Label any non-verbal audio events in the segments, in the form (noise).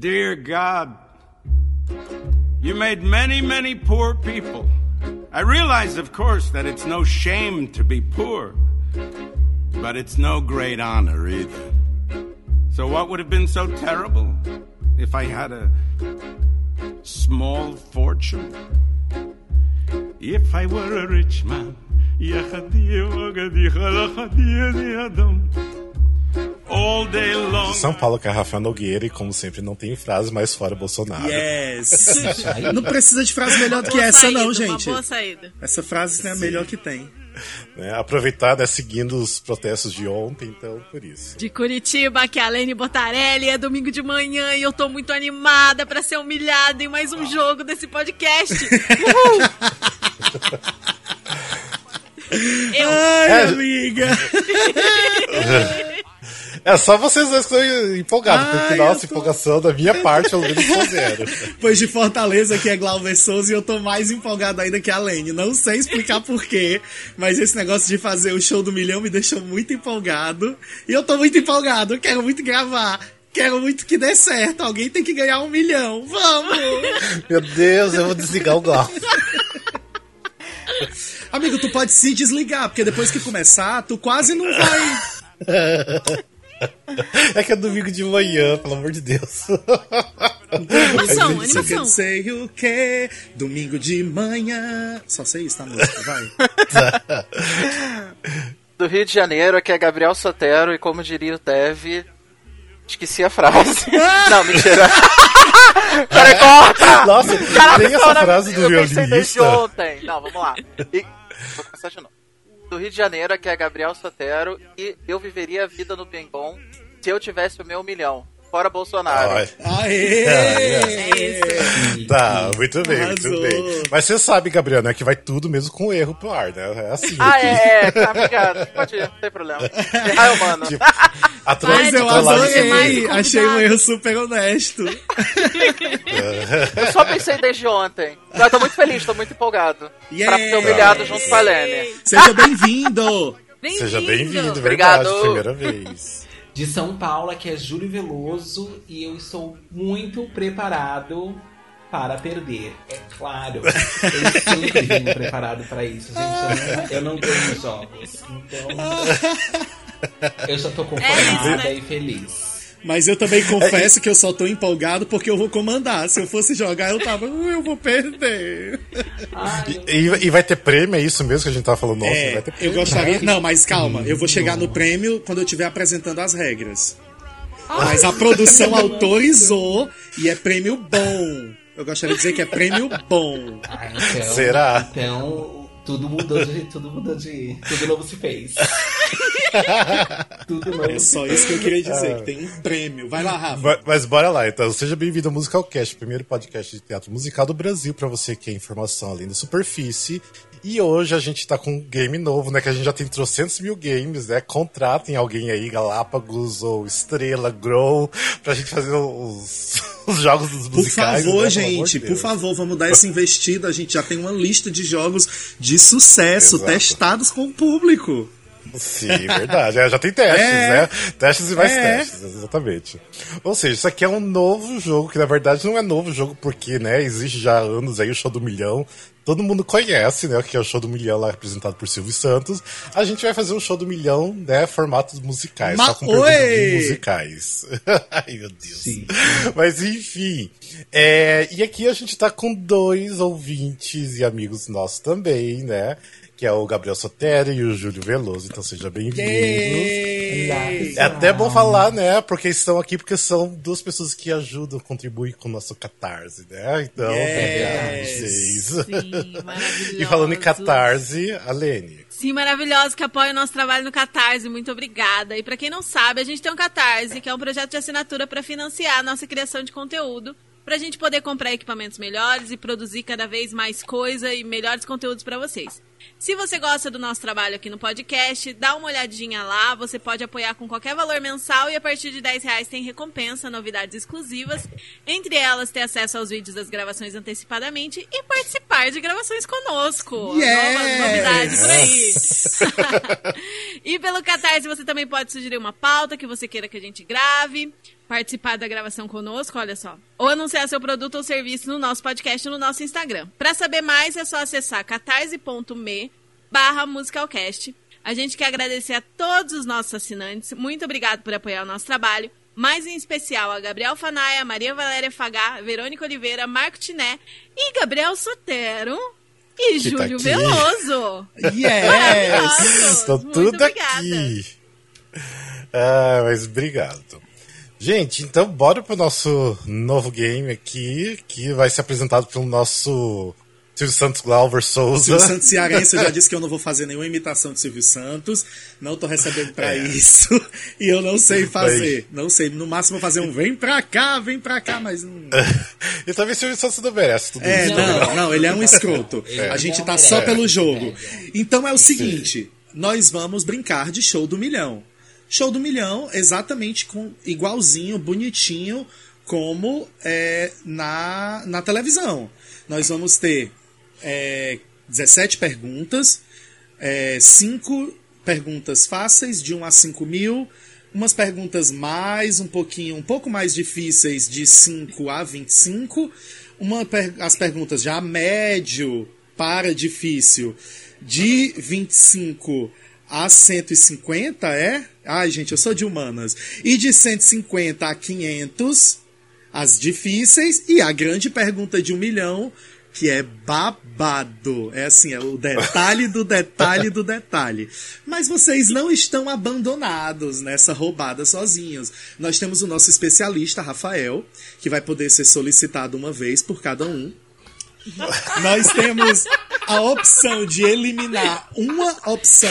Dear God, you made many, many poor people. I realize, of course, that it's no shame to be poor, but it's no great honor either. So, what would have been so terrible if I had a small fortune? If I were a rich man. São Paulo, que é Rafael Nogueira, e como sempre, não tem frase mais fora Bolsonaro. Yes! (laughs) não precisa de frase melhor do que Boa essa, saída, não, Uma gente. boa saída. Essa frase é a melhor que tem. Né? Aproveitar, né, seguindo os protestos de ontem, então, por isso. De Curitiba, que é a Lene Botarelli, é domingo de manhã e eu tô muito animada pra ser humilhada em mais um jogo desse podcast. (laughs) Uhul! eu, Ai, É, amiga! (laughs) É só vocês dois que estão empolgados, Ai, porque nossa tô- empolgação da minha parte, pelo menos, zero. (laughs) Pois de Fortaleza, que é Glauber Souza, e eu tô mais empolgado ainda que a Lene. Não sei explicar porquê, mas esse negócio de fazer o show do milhão me deixou muito empolgado. E eu tô muito empolgado, eu quero muito gravar. Quero muito que dê certo. Alguém tem que ganhar um milhão. Vamos! Meu Deus, eu vou desligar o Glau. (laughs) Amigo, tu pode se desligar, porque depois que começar, tu quase não vai. (laughs) (laughs) É que é domingo de manhã, pelo amor de Deus. animação, quer animação. sei o quê? Domingo de manhã. Só sei isso, tá, música? Vai. (laughs) Do Rio de Janeiro, aqui é Gabriel Sotero, e como diria o Dev, esqueci a frase. (laughs) Não, mentira. Peraí, corta! Nossa, Caraca, tem essa frase do eu pensei desde violinista. ontem. Não, vamos lá. E- Vou começar de novo. Do Rio de Janeiro, aqui é Gabriel Sotero, e eu viveria a vida no Pinbom se eu tivesse o meu milhão. Fora Bolsonaro. Ai, Aê! É tá, muito bem, muito Arrasou. bem. Mas você sabe, Gabriel, né, que vai tudo mesmo com erro pro ar, né? É assim. Ah, aqui. é, é, tá, obrigado. Pode ir, não tem problema. Errar é humano. Tipo, (laughs) a Mas eu adorei! Achei um erro super honesto. Eu só pensei desde ontem. Eu tô muito feliz, tô muito empolgado. Yeah. Pra ser humilhado junto com a Lene. Seja bem-vindo! Seja bem-vindo, Obrigado. verdade, primeira vez. De São Paulo, que é Júlio Veloso, e eu estou muito preparado para perder. É claro. Eu sempre (laughs) vim preparado para isso, gente. Eu não, eu não ganho jogos. Então. Eu já tô conformada né? e feliz. Mas eu também confesso que eu só tô empolgado porque eu vou comandar. Se eu fosse jogar, eu tava, "Uh, eu vou perder. E, e vai ter prêmio, é isso mesmo que a gente tava falando? Nossa, É, vai ter eu prêmio. gostaria. (laughs) Não, mas calma, eu vou chegar no prêmio quando eu estiver apresentando as regras. Mas a produção (laughs) autorizou e é prêmio bom. Eu gostaria de dizer que é prêmio bom. ah, então, Será? Então, tudo mudou de. Tudo mudou de. Tudo novo se fez. (laughs) (laughs) tudo novo É só isso que eu queria dizer, que tem um prêmio. Vai lá, Rafa. Mas, mas bora lá, então. Seja bem-vindo ao Musicalcast, o primeiro podcast de teatro musical do Brasil, pra você que é informação além da superfície. E hoje a gente tá com um game novo, né? Que a gente já tem trocentos mil games, né? Contratem alguém aí, Galápagos ou Estrela, Grow, pra gente fazer os, (laughs) os jogos dos Por musicais. favor, né? Pelo amor gente, de por favor, vamos dar essa investida. A gente já tem uma lista de jogos de sucesso, Exato. testados com o público. Sim, verdade. É, já tem testes, É. né? Testes e mais É. testes, exatamente. Ou seja, isso aqui é um novo jogo, que na verdade não é novo jogo, porque, né, existe já há anos aí o Show do Milhão. Todo mundo conhece, né, o que é o Show do Milhão lá representado por Silvio Santos. A gente vai fazer um Show do Milhão, né, formatos musicais, Ma- só com perguntas musicais. (laughs) Ai, meu Deus. Sim. Mas enfim. é, e aqui a gente tá com dois ouvintes e amigos nossos também, né? Que é o Gabriel Sotero e o Júlio Veloso. Então sejam bem-vindos. É até bom falar, né? Porque estão aqui porque são duas pessoas que ajudam, contribuem com o nosso catarse, né? Então, Yes! vocês. Sim, maravilhoso. E falando em catarse, a Lene. Sim, maravilhosos que apoiam o nosso trabalho no Catarse. Muito obrigada. E pra quem não sabe, a gente tem um Catarse, que é um projeto de assinatura para financiar a nossa criação de conteúdo, pra gente poder comprar equipamentos melhores e produzir cada vez mais coisa e melhores conteúdos pra vocês. Se você gosta do nosso trabalho aqui no podcast, dá uma olhadinha lá. Você pode apoiar com qualquer valor mensal e a partir de 10 reais tem recompensa, novidades exclusivas. Entre elas, ter acesso aos vídeos das gravações antecipadamente e participar de gravações conosco. Yes! Novas novidades por aí. (laughs) (laughs) e pelo Catarse, você também pode sugerir uma pauta que você queira que a gente grave participar da gravação conosco, olha só. Ou anunciar seu produto ou serviço no nosso podcast no nosso Instagram. Para saber mais, é só acessar catarse.me barra musicalcast. A gente quer agradecer a todos os nossos assinantes. Muito obrigado por apoiar o nosso trabalho. Mais em especial a Gabriel Fanaia, Maria Valéria Fagá, Verônica Oliveira, Marco Tiné e Gabriel Sotero. E Que tá Júlio aqui. Veloso. Yes! Muito tudo obrigada. aqui. Ah, mas obrigado. Gente, então bora pro nosso novo game aqui, que vai ser apresentado pelo nosso Silvio Santos Glauber Souza. Silvio Santos (laughs) Cearense, eu já disse que eu não vou fazer nenhuma imitação de Silvio Santos. Não tô recebendo pra É. isso. E eu não sei fazer. Não sei. No máximo fazer um vem pra cá, vem pra cá, mas não. (laughs) e também Silvio Santos não merece tudo É, isso. não, não, ele é um escroto. (laughs) A gente não tá só pelo jogo. Então é o seguinte: nós vamos brincar de show do milhão. Show do milhão, exatamente com igualzinho, bonitinho, como é, na, na televisão. Nós vamos ter é, 17 perguntas, é, 5 perguntas fáceis, de 1 a 5 mil, umas perguntas mais, um pouquinho, um pouco mais difíceis, de 5 a 25, uma, as perguntas já médio para difícil, de 25 a 150, é? Ai, gente, eu sou de humanas. E de 150 a 500, as difíceis, e a grande pergunta de um milhão, que é babado. É assim, é o detalhe do detalhe do detalhe. Mas vocês não estão abandonados nessa roubada sozinhos. Nós temos o nosso especialista, Rafael, que vai poder ser solicitado uma vez por cada um. Nós temos a opção de eliminar uma opção,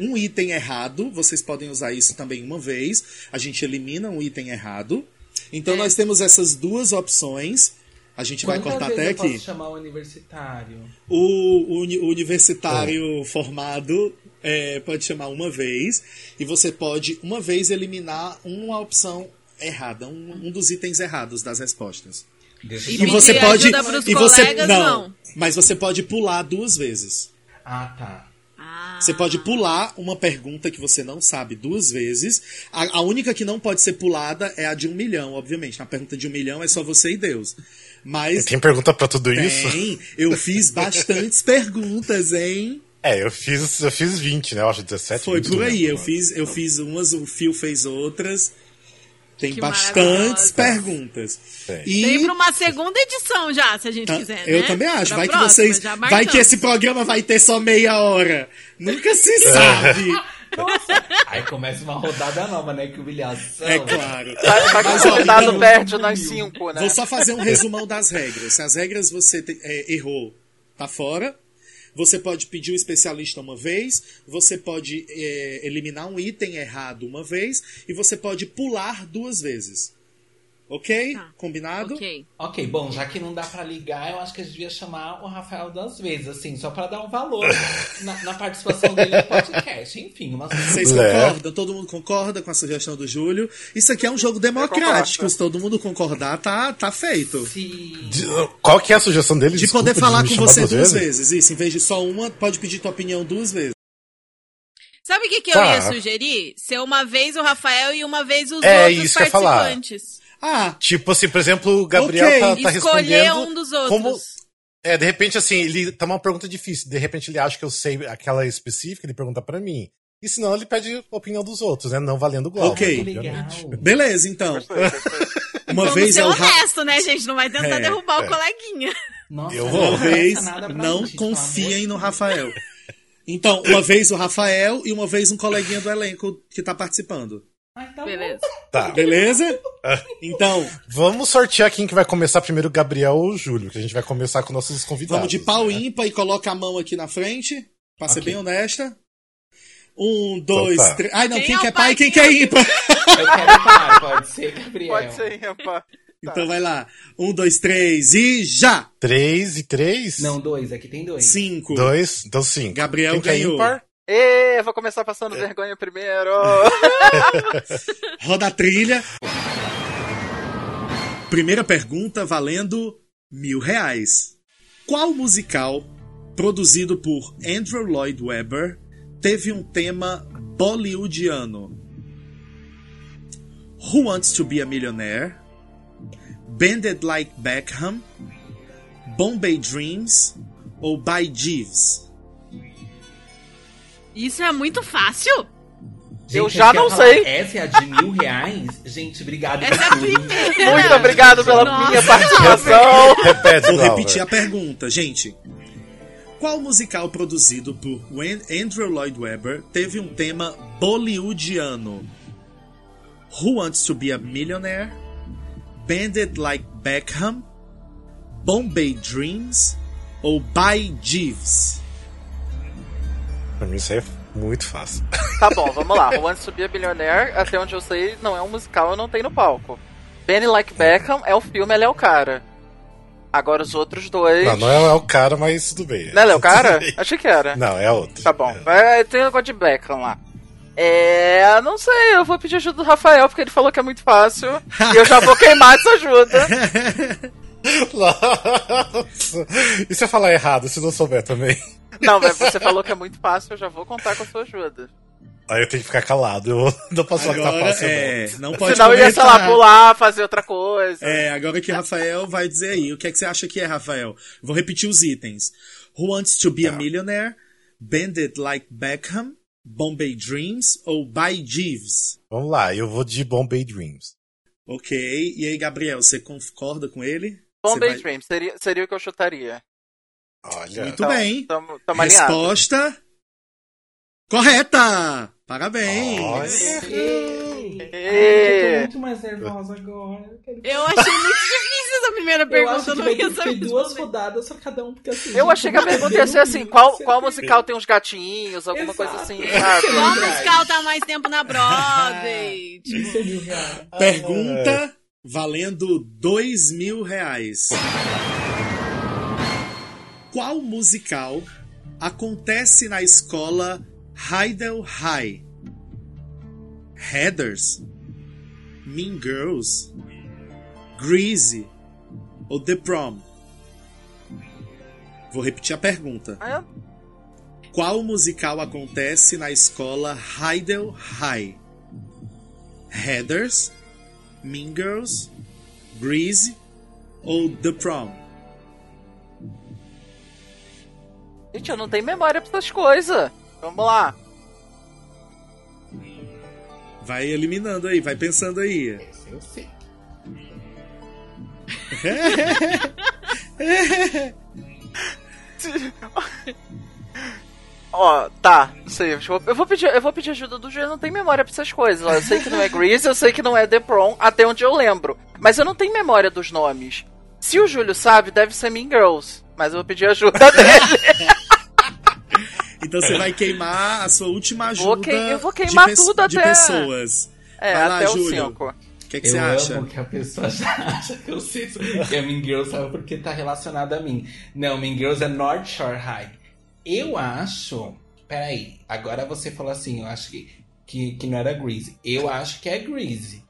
um item errado. Vocês podem usar isso também uma vez. A gente elimina um item errado. Então nós temos essas duas opções. A gente vai Quantas cortar até eu posso aqui. chamar o universitário? O, uni- o universitário formado é, pode chamar uma vez. E você pode, uma vez, eliminar uma opção errada, um, um dos itens errados das respostas. E E você pode. E você, colegas, não, não. Mas você pode pular duas vezes. Ah, tá. Ah. Você pode pular uma pergunta que você não sabe duas vezes. A, a única que não pode ser pulada é a de um milhão, obviamente. Na pergunta de um milhão é só você e Deus. Mas Tem pergunta pra tudo isso? tem, eu fiz bastantes perguntas, hein? É, eu fiz, eu fiz 20, né? Eu acho 17. Foi 20, por aí. lembro. Eu fiz, eu fiz umas, o Fio fez outras. Tem Que bastantes perguntas. Tem. E Tem pra uma segunda edição já, se a gente Tá, quiser. Eu né? também acho. Pra Vai que próxima, vocês. já Vai que esse programa vai ter só meia hora. Nunca se sabe. (laughs) Aí começa uma rodada nova, né? Que humilhação. é claro. Vai, que o convidado perde nós cinco, né? Vou só fazer um resumão das regras. Se as regras você te- é, errou, tá fora. Você pode pedir o especialista uma vez, você pode é, eliminar um item errado uma vez e você pode pular duas vezes. Ok? Tá. Combinado? Ok. Ok, bom, já que não dá pra ligar, eu acho que a gente devia chamar o Rafael duas vezes, assim, só pra dar um valor (laughs) na, na participação dele no podcast. Enfim, uma Vocês concordam? Todo mundo concorda com a sugestão do Júlio? Isso aqui é um jogo democrático. Se todo mundo concordar, tá, tá feito. Se... De- Qual que é a sugestão dele? De Desculpa, poder falar me com você duas vezes. Isso, em vez de só uma, pode pedir tua opinião duas vezes. Sabe o que, que eu Tá. ia sugerir? Ser uma vez o Rafael e uma vez os É, outros isso que eu ia falar. participantes. Ah, Tipo assim, por exemplo, o Gabriel Ok. tá, tá Escolher respondendo. um dos outros. Como, é, de repente, assim, ele tá uma pergunta difícil. De repente ele acha que eu sei aquela específica, ele pergunta pra mim. E senão ele pede a opinião dos outros, né? Não valendo o Glauber. Ok. Legal. beleza, então. Gostei, gostei. (laughs) Uma Vamos vez ser é honesto, né, gente? Não vai tentar É, derrubar é. o coleguinha. Nossa, Eu não vou. Uma vez, nada pra não gente, confiem no Rafael. Então, uma vez o Rafael e uma vez um coleguinha do elenco que tá participando. Ai, tá Beleza. Tá. Beleza? Então, Vamos sortear quem que vai começar primeiro, o Gabriel ou o Júlio, que a gente vai começar com nossos convidados. vamos de pau né? ímpar e coloca a mão aqui na frente. Pra ser Ok. bem honesta. Um, dois, tá. três. Ai, não, Quem quem, é é pai, pai e quem quem que é ímpar? Eu quero (laughs) par, pode ser, Gabriel. Pode ser, rapaz. Então vai lá. Um, dois, três e já! Três e três? Não, dois, aqui tem dois. Cinco. Dois? Então cinco. Gabriel Quem que é ganhou. ímpar? Ê, vou começar passando vergonha primeiro. (laughs) Roda a trilha. Primeira pergunta valendo mil reais. Qual musical, produzido por Andrew Lloyd Webber, teve um tema bollywoodiano? Who Wants to Be a Millionaire? Bended Like Beckham? Bombay Dreams? Ou By Jeeves? Isso é muito fácil. Eu Gente, já não falar, sei. Essa é a de mil reais? Gente, obrigado Essa é a por tudo. primeira. Muito obrigado pela Nossa, minha participação. Repete, Vou repetir a pergunta, gente. Qual musical produzido por Andrew Lloyd Webber teve um tema bollywoodiano? Who Wants to Be a Millionaire? Banded Like Beckham? Bombay Dreams? Ou By Jeeves? Pra mim isso aí é muito fácil. Tá bom, vamos lá. O Antes Subir a Billionaire, até onde eu sei, não é um musical, não tenho no palco. Benny Like Beckham é o filme, ele é o cara. Agora os outros dois. Não, não é, é o cara, mas tudo bem. Não, é o (laughs) cara? Achei que era. Não, é outro. Tá bom. É. Vai, tem o negócio de Beckham lá. É. Não sei, eu vou pedir ajuda do Rafael, porque ele falou que é muito fácil. e eu já vou queimar essa ajuda. (laughs) Nossa. E se eu falar errado, se não souber também? Não, mas você falou que é muito fácil, eu já vou contar com a sua ajuda. Aí eu tenho que ficar calado. Eu (laughs) não posso falar que tá fácil, é, não pode Senão eu ia, sei lá, pular, fazer outra coisa. É, agora que Rafael vai dizer aí. O que é que você acha que é, Rafael? Vou repetir os itens. Who Wants to Be a Tá. Millionaire? Banded Like Beckham? Bombay Dreams? Ou By Jeeves? não. Vamos lá, eu vou de Bombay Dreams. Ok. E aí, Gabriel, você concorda com ele? Bombay vai- Dreams seria, seria o que eu chutaria. Olha. Muito Então, bem. Tamo, tamo. Resposta correta! Parabéns! Eu tô muito mais nervosa agora. Eu achei muito difícil essa primeira Eu pergunta. Eu não ia saber duas rodadas pra cada um, porque assim. Eu achei que a pergunta ia ser assim, qual, qual musical tem uns gatinhos, alguma coisa Exato. assim, Qual (laughs) sabe? Qual musical tá mais tempo na Broadway? (laughs) Tipo. Pergunta valendo dois mil reais. Qual musical acontece na escola Heidel High? Heathers? Mean Girls? Greasy? Ou The Prom? Vou repetir a pergunta. Ah, Qual musical acontece na escola Heidel High? Heathers, Mean Girls, Grease ou The Prom? Gente, eu não tenho memória pra essas coisas. Vamos lá. Vai eliminando aí, vai pensando aí. Esse eu sei. (laughs) Ó, tá, não sei. Eu vou, pedir, eu vou pedir ajuda do Júlio, eu não tenho memória pra essas coisas. Eu sei que não é Grease, eu sei que não é The Prom, até onde eu lembro. Mas eu não tenho memória dos nomes. Se o Júlio sabe, deve ser Mean Girls. Mas eu vou pedir ajuda (laughs) dele. Então você vai queimar a sua última ajuda. Vou queim- eu vou queimar de, tudo de até- pessoas. É, Vai lá, até o Júlio. 5. O que, que eu você amo acha? que a pessoa (laughs) já acha que eu sei que é Mean Girls sabe porque tá relacionado a mim. Não, Mean Girls é North Shore High. Eu acho. Peraí, agora você falou assim, eu acho que, que, que não era Greasy. Eu acho que é Greasy.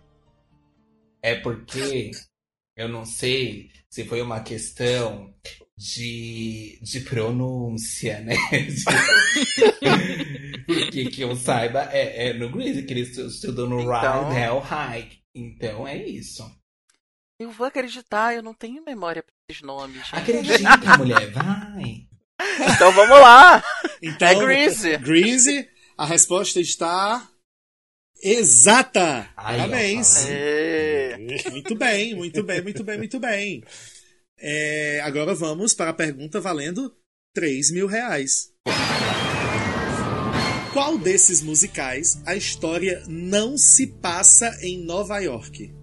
É porque eu não sei se foi uma questão de, de pronúncia, né? (laughs) De- porque que eu saiba é, é no Greasy, que ele estu- estudou no Então- Rydell High. Então é isso. Eu vou acreditar, eu não tenho memória pra esses nomes. Acredita, mulher, vai. (laughs) Então vamos lá. Então, É Greasy. Greasy, a resposta está exata. Ó, Parabéns. Ê. Muito bem, muito bem, muito bem, muito bem. É, agora vamos para a pergunta valendo 3 mil reais. Qual desses musicais a história não se passa em Nova York?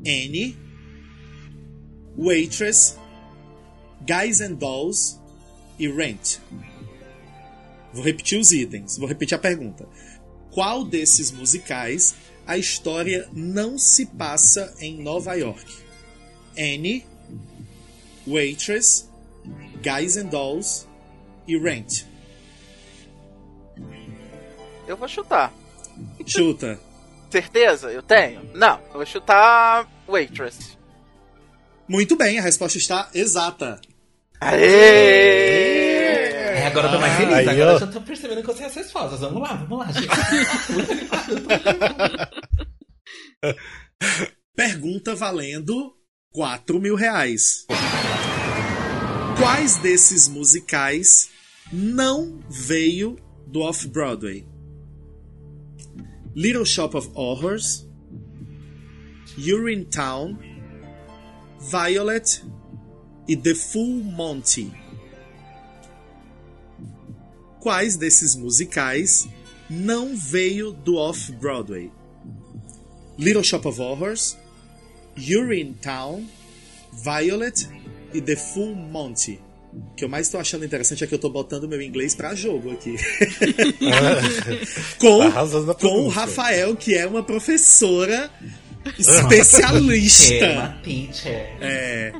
Annie, Waitress, Guys and Dolls e Rent. Vou repetir os itens, vou repetir a pergunta. Qual desses musicais a história não se passa em Nova York? Annie, Waitress, Guys and Dolls e Rent. Eu vou chutar. Chuta. Certeza? Eu tenho? Não, eu vou chutar Waitress. Muito bem, a resposta está exata. Aê! É, agora eu tô mais feliz. Aí, agora eu já tô percebendo que eu sei as respostas. Vamos lá, vamos lá, gente. (laughs) Pergunta valendo 4 mil reais. Quais desses musicais não veio do Off-Broadway? Little Shop of Horrors, Urine Town, Violet e The Full Monty. Quais desses musicais não veio do Off-Broadway? Little Shop of Horrors, Urine Town, Violet e The Full Monty. O que eu mais tô achando interessante é que eu tô botando meu inglês pra jogo aqui. (laughs) com Tá com o. Rafael, que é uma professora especialista. (laughs) É uma teacher. É.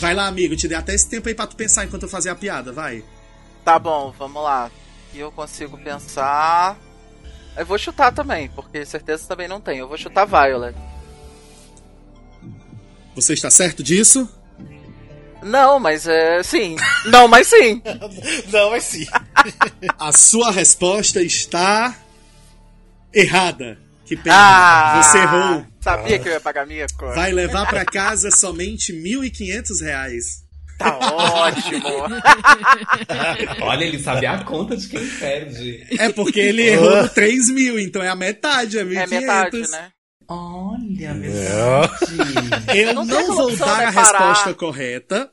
Vai lá, amigo, te dei até esse tempo aí pra tu pensar enquanto eu fazia a piada, vai. Tá bom, vamos lá. E eu consigo pensar. Eu vou chutar também, porque certeza também não tem. Eu vou chutar Violet. Você está certo disso? Não, mas é. Sim. Não, mas sim. (laughs) Não, mas sim. A sua resposta está errada. Que pena. Ah! Você errou. Sabia que eu ia pagar mico. Vai levar pra casa somente 1.500 reais. Tá ótimo. (laughs) Olha, ele sabe a conta de quem perde. É porque ele errou no 3 mil, então é a metade, é 1.500. É metade, né? Olha, verdade. (laughs) Eu Não não, vou dar a resposta correta,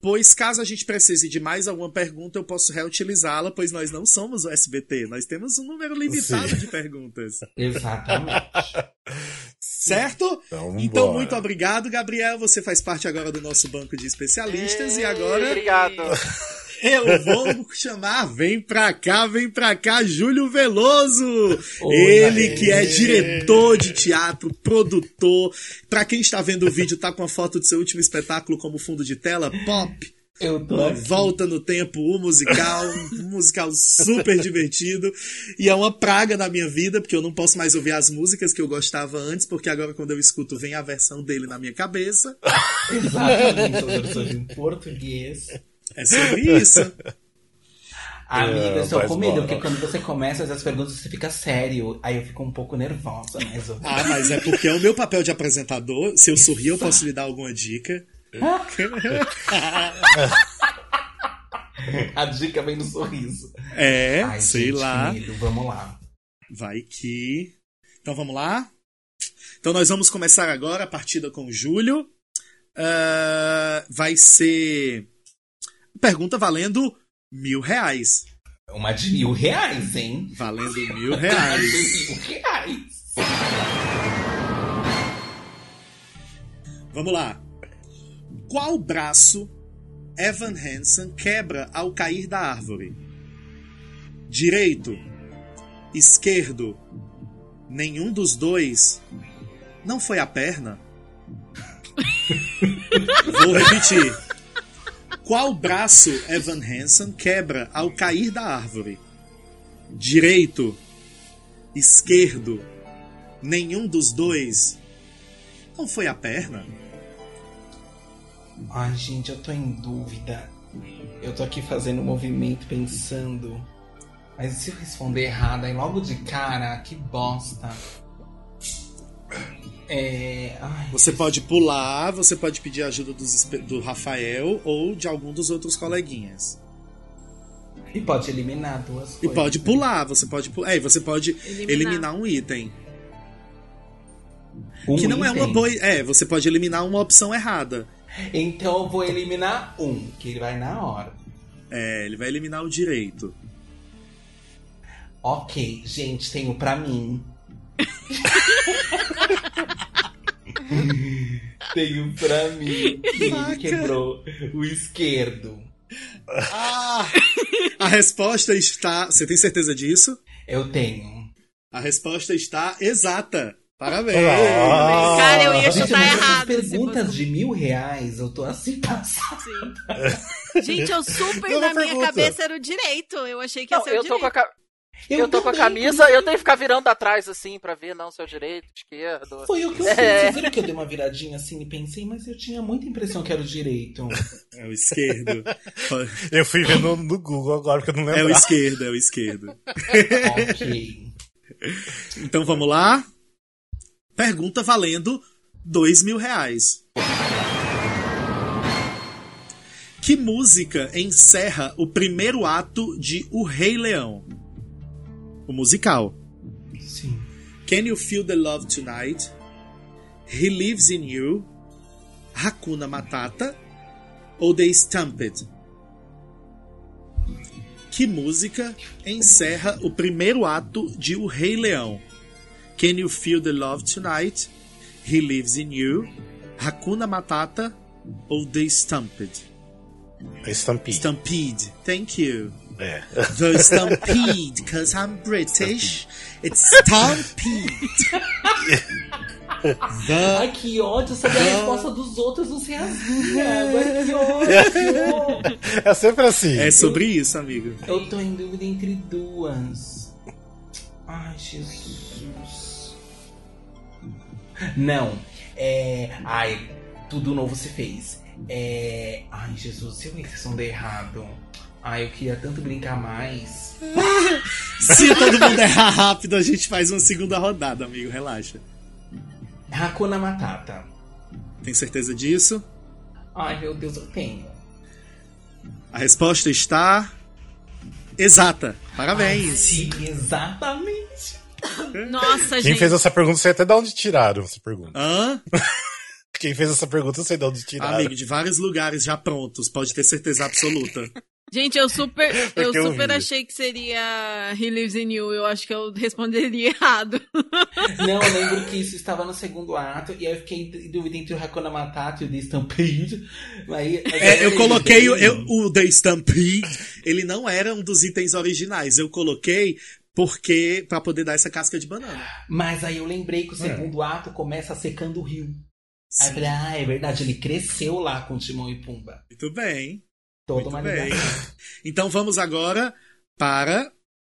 pois caso a gente precise de mais alguma pergunta, eu posso reutilizá-la, pois nós não somos o SBT, nós temos um número limitado Sim. de perguntas. Exatamente. (laughs) Certo? Então, Então, muito obrigado, Gabriel. Você faz parte agora do nosso banco de especialistas. E agora Obrigado. (laughs) eu vou (laughs) chamar, vem pra cá, vem pra cá, Júlio Veloso. Ele que é diretor de teatro, produtor. Pra quem está vendo o vídeo, tá com a foto do seu último espetáculo como fundo de tela, Pop. Eu tô aqui. volta no tempo, o musical, um musical super divertido. E é uma praga na minha vida, porque eu não posso mais ouvir as músicas que eu gostava antes, porque agora quando eu escuto vem a versão dele na minha cabeça. Exatamente, as versões em português. É sobre isso. (laughs) Amiga, eu estou mas com medo, bora. porque quando você começa essas perguntas, você fica sério. Aí eu fico um pouco nervosa, mas eu... Ah, mas é porque é o meu papel de apresentador. Se eu sorrir, eu posso (laughs) lhe dar alguma dica. (laughs) a dica vem no sorriso. É, Ai, sei gente, lá. Vamos lá. Vai que. Então vamos lá? Então nós vamos começar agora a partida com o Júlio. Ah, vai ser. Pergunta valendo mil reais. Uma de mil reais, hein? Valendo mil reais. (laughs) mil reais. Vamos lá. Qual braço Evan Hansen quebra ao cair da árvore? Direito? Esquerdo? Nenhum dos dois? Não foi a perna? (laughs) Vou repetir. Qual braço Evan Hansen quebra ao cair da árvore? Direito? Esquerdo? Nenhum dos dois? Não foi a perna? Ai, gente, eu tô em dúvida. Eu tô aqui fazendo movimento pensando. Mas e se eu responder errado, aí logo de cara, que bosta. É. Ai, Você pode pular, você pode pedir ajuda dos do Rafael ou de algum dos outros coleguinhas. E pode eliminar duas E coisas. pode pular, você pode pular. É, e você pode eliminar, Eliminar. um item. Um que não é uma item. boa. É, você pode eliminar uma opção errada. Então eu vou eliminar um, que ele vai na hora. É, ele vai eliminar o direito. Ok, gente, tenho pra mim. (laughs) tenho pra mim. que quebrou o esquerdo. Ah! A resposta está. Você tem certeza disso? Eu tenho. A resposta está exata. Parabéns! Ah. Cara, eu ia Gente, chutar errado. perguntas de mil reais, eu tô assim passada. Sim. Gente, eu super Não, na minha pergunta. cabeça era o direito. Eu achei que ia Não, ser o eu tô, direito. com a, ca- eu tô com a também, camisa, eu tenho que ficar virando atrás assim pra ver, não, seu direito, esquerdo. Foi o que eu fiz. É. Vocês viram que eu dei uma viradinha assim e pensei, mas eu tinha muita impressão que era o direito. (laughs) É o esquerdo. (laughs) Eu fui ver no, Google agora, porque eu não É o lembro. esquerdo, é o esquerdo. (laughs) ok. Então vamos lá. Pergunta valendo dois mil reais. Que música encerra o primeiro ato de O Rei Leão? O musical. Sim. Can You Feel the Love Tonight? He Lives in You? Hakuna Matata? Ou The Stampede? Que música encerra o primeiro ato de O Rei Leão? Can You Feel the Love Tonight? He Lives in You? Hakuna Matata? Ou The Stampede? Stampede. Stampede. Thank you. É. The Stampede, because I'm British. It's Stampede. (laughs) The Ai, que ódio saber a resposta dos outros, não sei as minhas. Ai, que ódio. (laughs) É sempre assim. É sobre isso, amigo. Eu tô em dúvida entre duas. Ai, Jesus. Não. É. Ai, tudo novo se fez. É. Ai, Jesus, se eu responder errado. Ai, eu queria tanto brincar mais. (laughs) Se todo mundo errar rápido, a gente faz uma segunda rodada, amigo. Relaxa. Hakuna Matata. Tem certeza disso? Ai, meu Deus, eu tenho. A resposta está exata. Parabéns. Sim, exatamente. Nossa, Quem gente. fez essa pergunta, eu sei até de onde tiraram essa pergunta. Hã? (laughs) Quem fez essa pergunta, eu sei de onde tiraram. Amigo, de vários lugares já prontos, pode ter certeza absoluta. Gente, eu super, (laughs) eu super achei que seria He Lives in You. Eu acho que eu responderia (laughs) errado. Não, eu lembro que isso estava no segundo ato e aí eu fiquei em dúvida entre o Hakuna Matata e o The Stampede. Aí, É, eu coloquei o, eu- o The Stampede, ele não era um dos itens originais. Eu coloquei porque para poder dar essa casca de banana. Mas aí eu lembrei que o segundo ato começa secando o rio. Aí eu falei, ah, é verdade, ele cresceu lá com Timão e Pumba. Muito bem. Toda Muito uma bem. (laughs) Então vamos agora para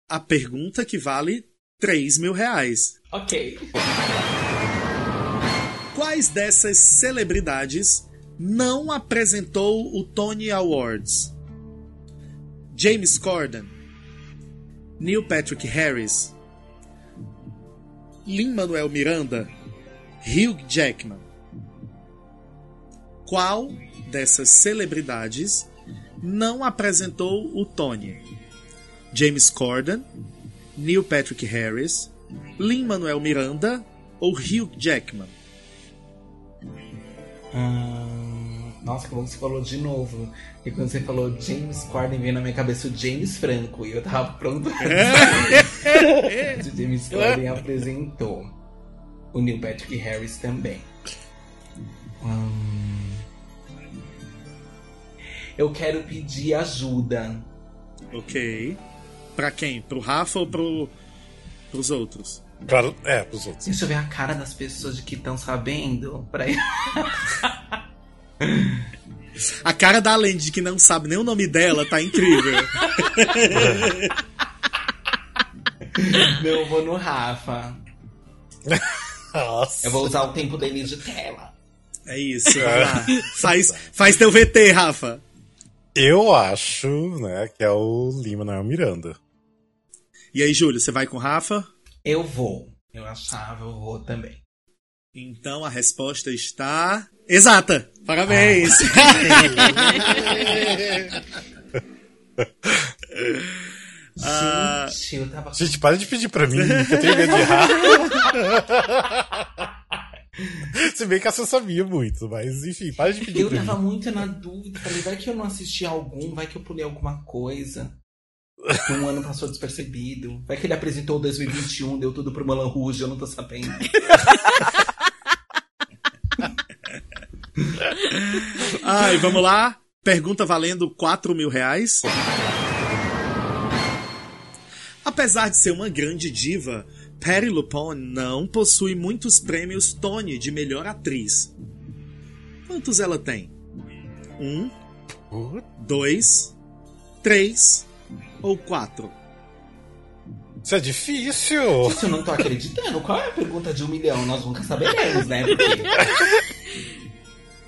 a pergunta que vale 3 mil reais. Ok. Quais dessas celebridades não apresentou o Tony Awards? James Corden, Neil Patrick Harris, Lin-Manuel Miranda, Hugh Jackman. Qual dessas celebridades não apresentou o Tony? James Corden, Neil Patrick Harris, Lin-Manuel Miranda ou Hugh Jackman? Hum, nossa, que bom que você falou de novo. E quando você falou James Corden, veio na minha cabeça o James Franco. E eu tava pronto. (laughs) o James Corden apresentou. O Neil Patrick Harris também. Hum, eu quero pedir ajuda. Ok. Pra quem? Pro Rafa ou pro, pros outros? Pra, é, pros outros. Deixa eu ver a cara das pessoas de que estão sabendo. Peraí. A cara da Alendy que não sabe nem o nome dela tá incrível. (laughs) Não, eu vou no Rafa. Nossa. Eu vou usar o tempo dele de tela. É isso, vai lá. Faz, faz teu VT, Rafa. Eu acho, né, que é o Lima Manuel Miranda. E aí, Júlio, você vai com o Rafa? Eu vou. Eu achava, eu vou também. Então a resposta está exata. Parabéns. Ah. (laughs) Gente, eu tava. Gente, para de pedir pra mim, que eu tenho medo de errar. (laughs) (laughs) Se bem que essa eu sabia muito, mas enfim, para de pedir Eu pra tava mim. muito na dúvida. Falei, vai que eu não assisti algum, vai que eu pulei alguma coisa. Que um ano passou despercebido. Vai que ele apresentou o 2021, deu tudo pro Moulin Rouge, eu não tô sabendo. (laughs) Ai, vamos lá. Pergunta valendo 4 mil reais. Apesar de ser uma grande diva, Patti LuPone não possui muitos prêmios Tony de melhor atriz. Quantos ela tem? Um, dois, três ou quatro? Isso é difícil. Isso eu não tô acreditando. Qual é a pergunta de um milhão? Nós nunca saberemos, né? Porque... (laughs)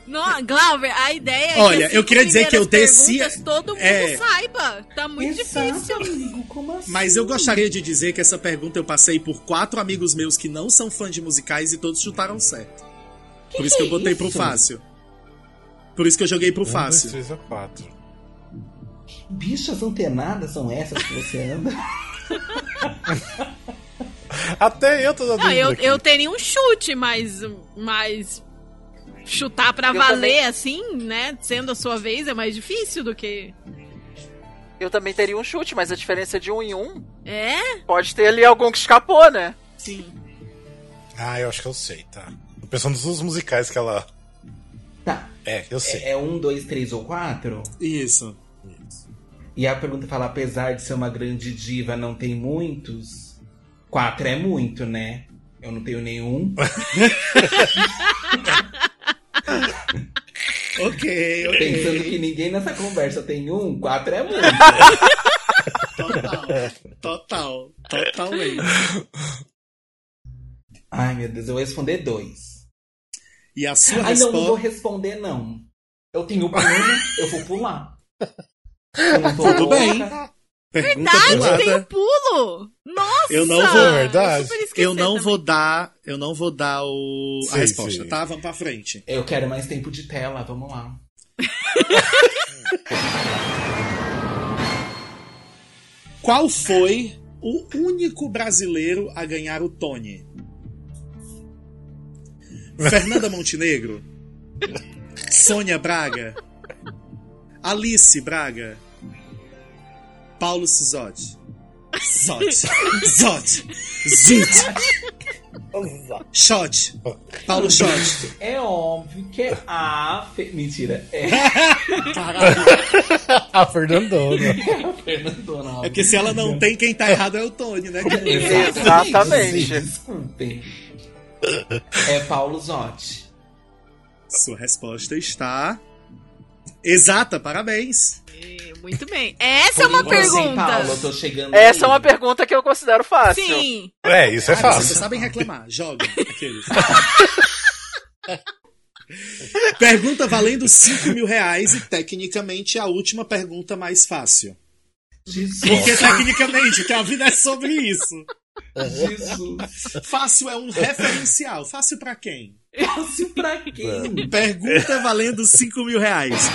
Não, Glauber, a ideia é Olha, que eu queria dizer que eu descia. Todo mundo É. saiba. Tá muito Exato, difícil. amigo, como assim? Mas eu gostaria de dizer que essa pergunta eu passei por quatro amigos meus que não são fãs de musicais e todos chutaram certo. Por isso que eu botei pro isso? fácil. Por isso que eu joguei pro Um, dois, fácil. três ou quatro. Bichas antenadas são essas que você anda? (laughs) Até eu tô Não, dúvida eu, aqui. eu teria um chute, mas, mas chutar pra Eu valer também. assim, né? Sendo a sua vez, é mais difícil do que. Eu também teria um chute, mas a diferença de um em um É? pode ter ali algum que escapou, né? Sim. Ah, eu acho que eu sei, tá. Tô pensando nos musicais que ela. Tá. É, eu sei. É, é um, dois, três ou quatro? Isso. E a pergunta fala, apesar de ser uma grande diva, não tem muitos? Quatro é muito, né? Eu não tenho nenhum. (laughs) Ok, ok. Pensando que ninguém nessa conversa tem um, quatro é muito. Total. Total. Totalmente. Ai, meu Deus, eu vou responder dois. E a sua Ai, não, não vou responder, não. Eu tenho pulo, eu vou pular. Eu não tô Tudo louca. bem. Pergunta Verdade, pulada. tem o pulo! Nossa! Eu não vou- É verdade. esqueci Eu não também. vou dar. Eu não vou dar o, a Sim, resposta, sim. tá? Vamos pra frente. Eu quero mais tempo de tela, vamos lá. (laughs) Qual foi o único brasileiro a ganhar o Tony? Fernanda Montenegro? (laughs) Sônia Braga? Alice Braga? Paulo Sisotti? Zotti. Zotti. Zit. Shot. Paulo Shot. É óbvio que é a. Fe... Mentira, é (laughs) A Fernandona. a Fernandona. É porque se ela não tem, quem tá errado é o Tony, né? Exatamente. Desculpem. É Paulo Zotti. Sua resposta está. Exata, parabéns. É, Muito bem. Essa é uma Por enquanto, hein, pergunta. Paulo, eu tô chegando Essa é aí. uma pergunta que eu considero fácil. Sim. É, isso é Ah, vocês fácil. sabem reclamar. Joga. Aqueles. (laughs) pergunta valendo 5 mil reais e tecnicamente a última pergunta mais fácil. Jesus. Porque tecnicamente, que a vida é sobre isso. Jesus. Fácil é um referencial. Fácil pra quem? Fácil pra quem? Pergunta valendo 5 mil reais.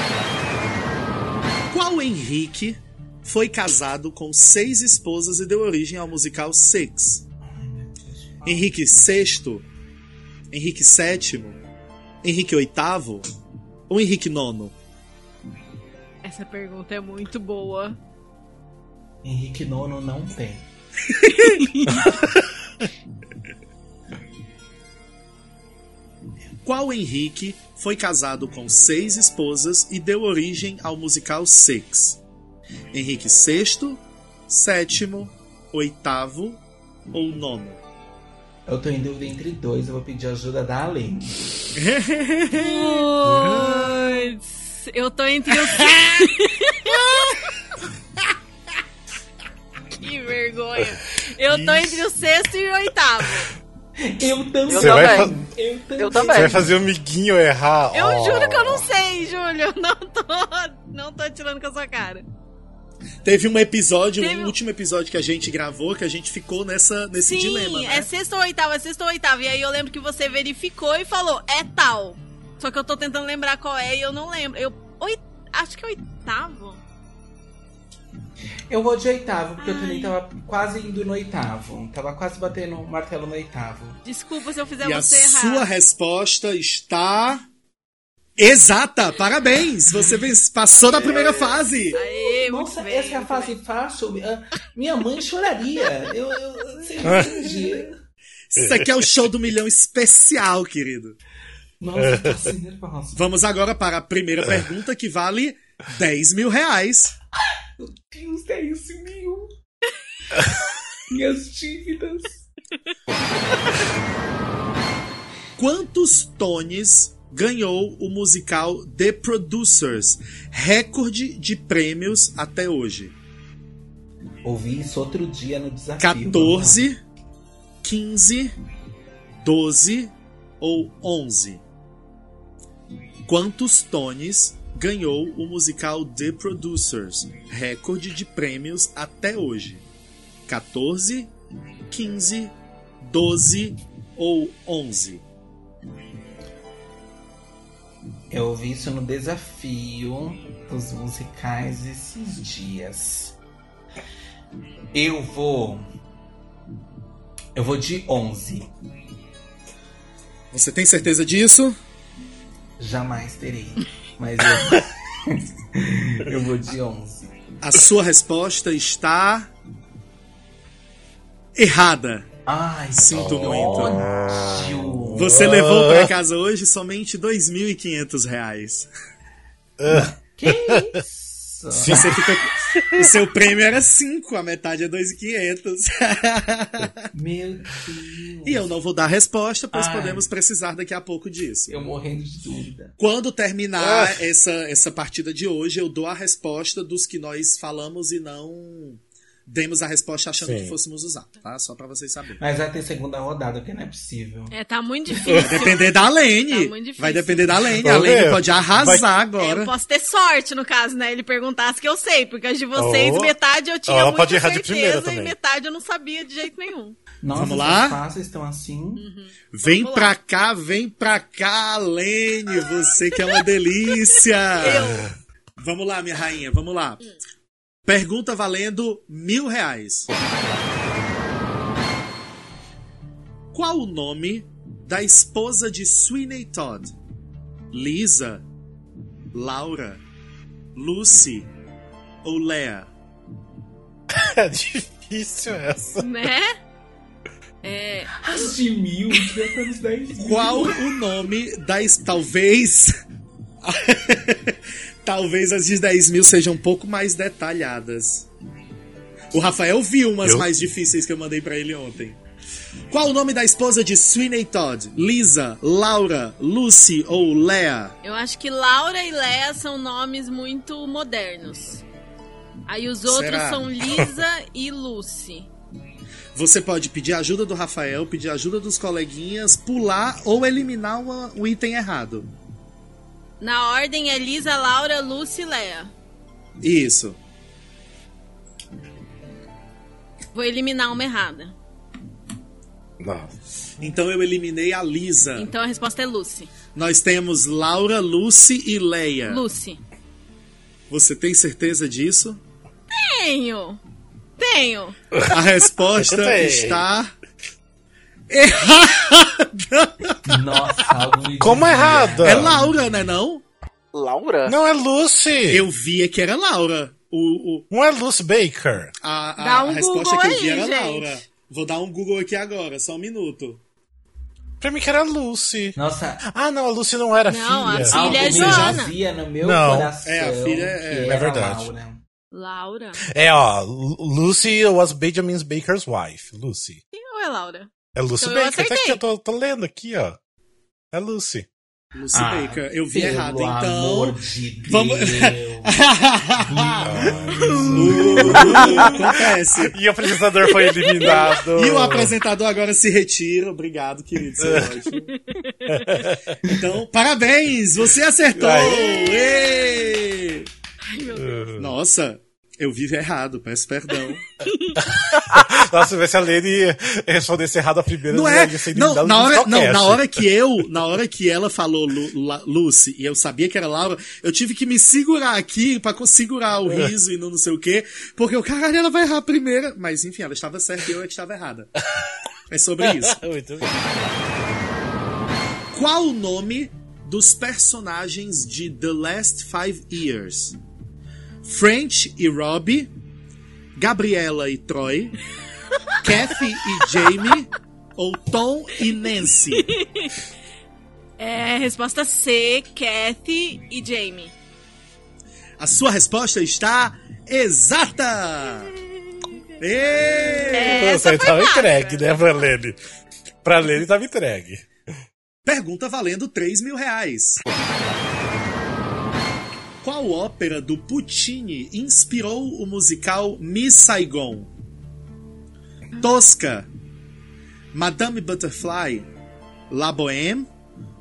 Qual Henrique foi casado com seis esposas e deu origem ao musical Six? Henrique VI? Henrique VII? Henrique VIII? Ou Henrique IX? Essa pergunta é muito boa. Henrique Nono não tem. (laughs) Qual Henrique foi casado com seis esposas e deu origem ao musical Six? Henrique VI, VII, VIII ou nono? Eu tô em dúvida entre dois, eu vou pedir ajuda da Além. Puts, eu tô entre os. (laughs) (laughs) que vergonha. Eu tô entre o sexto e o oitavo. Eu também. Você vai, fa- Eu também. Eu você vai fazer o amiguinho errar. Eu Oh. juro que eu não sei, Júlio. (laughs) Não tô, não tô tirando com a sua cara. Teve um episódio, Teve um último episódio que a gente gravou, que a gente ficou nessa, nesse Sim, dilema, né? é sexto ou oitavo, é sexto ou oitavo. E aí eu lembro que você verificou e falou, é tal. Só que eu tô tentando lembrar qual é e eu não lembro. Eu. Oi, acho que é oitavo. Eu vou de oitavo, porque eu Ai. também tava quase indo no oitavo. Tava quase batendo o martelo no oitavo. Desculpa se eu fizer E a você errar. sua resposta está. Exata! Parabéns! Você passou da primeira fase! Aê, muito Nossa, bem, essa é a fase bem. fácil. Ah, Minha mãe choraria. Eu, eu, entendi. Isso aqui é o show do milhão especial, querido. Nossa, eu tô assim nervosa. Vamos agora para a primeira pergunta que vale 10 mil reais. Deus, é isso mil. (laughs) Minhas dívidas. Quantos tones ganhou o musical The Producers? Recorde de prêmios até hoje. Ouvi isso outro dia no desafio. 14, 15, 12 ou 11? Quantos tones ganhou o musical The Producers? Recorde de prêmios até hoje. 14, 15, 12 ou 11? Eu ouvi isso no desafio dos musicais esses dias. Eu vou. Eu vou de 11. Você tem certeza disso? Jamais terei. Mas eu. (laughs) eu vou de 11. A sua resposta está errada. Ai, Sinto muito. ódio. Você levou para casa hoje somente 2.500 reais. Que isso? Você fica... O seu prêmio era 5, a metade é 2.500. (laughs) Meu Deus. e eu não vou dar a resposta, pois Ai. podemos precisar daqui a pouco disso. Eu morrendo de dúvida. Quando terminar essa, essa partida de hoje, eu dou a resposta dos que nós falamos e não demos a resposta achando Sim. que fôssemos usar, tá? Só pra vocês saberem. Mas vai ter segunda rodada, porque não é possível. É, tá muito difícil. Vai depender da Lene. Tá muito difícil. Vai depender da Lene. A Vamos Lene ver. pode arrasar Vai- agora. Eu posso ter sorte, no caso, né? Ele perguntasse que eu sei, porque as de vocês, Oh. metade eu tinha Ela muita pode errar de certeza primeira e metade eu não sabia de jeito nenhum. Nossa, Vamos lá? fáceis estão assim. Vem Vamos pra lá. cá, vem pra cá, Lene. Você que é uma delícia. Vamos lá, minha rainha, vamos lá. Pergunta valendo mil reais. Qual o nome da esposa de Sweeney Todd? Lisa, Laura, Lucy ou Lea? É difícil essa. Né? É. As de mil, devia ter uns 10 mil. Qual o nome das. Talvez. (laughs) talvez as de 10 mil sejam um pouco mais detalhadas. O Rafael viu umas Eu? mais difíceis que eu mandei pra ele ontem. Qual o nome da esposa de Sweeney Todd? Lisa, Laura, Lucy ou Lea? Eu acho que Laura e Lea são nomes muito modernos. Aí os outros Será? são Lisa (laughs) e Lucy. Você pode pedir ajuda do Rafael, pedir ajuda dos coleguinhas, pular ou eliminar uma- um item errado. Na ordem é Lisa, Laura, Lucy e Lea. Isso. Vou eliminar uma errada. Nossa. Então eu eliminei a Lisa. Então a resposta é Lucy. Nós temos Laura, Lucy e Leia. Lucy. Você tem certeza disso? Tenho. Tenho. A resposta (laughs) está errada. Nossa, algo Como errada? É Laura, né não? Laura? Não é Lucy. Eu via que era Laura. O, o- Não é Lucy Baker. a, a- Dá um a resposta Google que eu vi aí, era gente. Laura. Vou dar um Google aqui agora, só um minuto. Pra mim que era Lucy. Nossa, Ah, não, a Lucy não era Não, a filha. filha algo é me Joana. dizia no meu Não. coração. É, a filha é- que é verdade. Laura. Laura. É, ó, Lu- Lucy was Benjamin Baker's wife. Lucy. Ou é Laura? É Lucy Então Baker. Tá aqui, acertei. eu tô, tô lendo aqui, ó. É Lucy. Lucy Ah, Baker. Eu vi errado, então. amor de Deus. Vamos- Acontece. E o apresentador foi eliminado. E o apresentador agora se retira. Obrigado, querido. Você é ótimo. Então, parabéns! Você acertou! Ê! Nossa, eu vivo errado, peço perdão. (laughs) Nossa, vai se a Lene respondesse errado a primeira Não ia é? ser Não, na hora, não, na hora que eu, na hora que ela falou Lu- La- Lucy e eu sabia que era Laura, eu tive que me segurar aqui pra co- segurar o riso e não, não sei o quê, porque o caralho ela vai errar a primeira, mas enfim, ela estava certa e eu é que estava errada. É sobre (laughs) isso. Muito bem. Qual o nome dos personagens de The Last Five Years? French e Robbie, Gabriela e Troy, (laughs) Kathy e Jamie ou Tom e Nancy? (laughs) É, resposta C, Kathy e Jamie. A sua resposta está exata! Ê! Essa Você tava entregue, né, pra Lene? Pra Lene tava entregue. Pergunta valendo 3 mil reais. Qual ópera do Puccini inspirou o musical Miss Saigon? Tosca, Madame Butterfly, La Bohème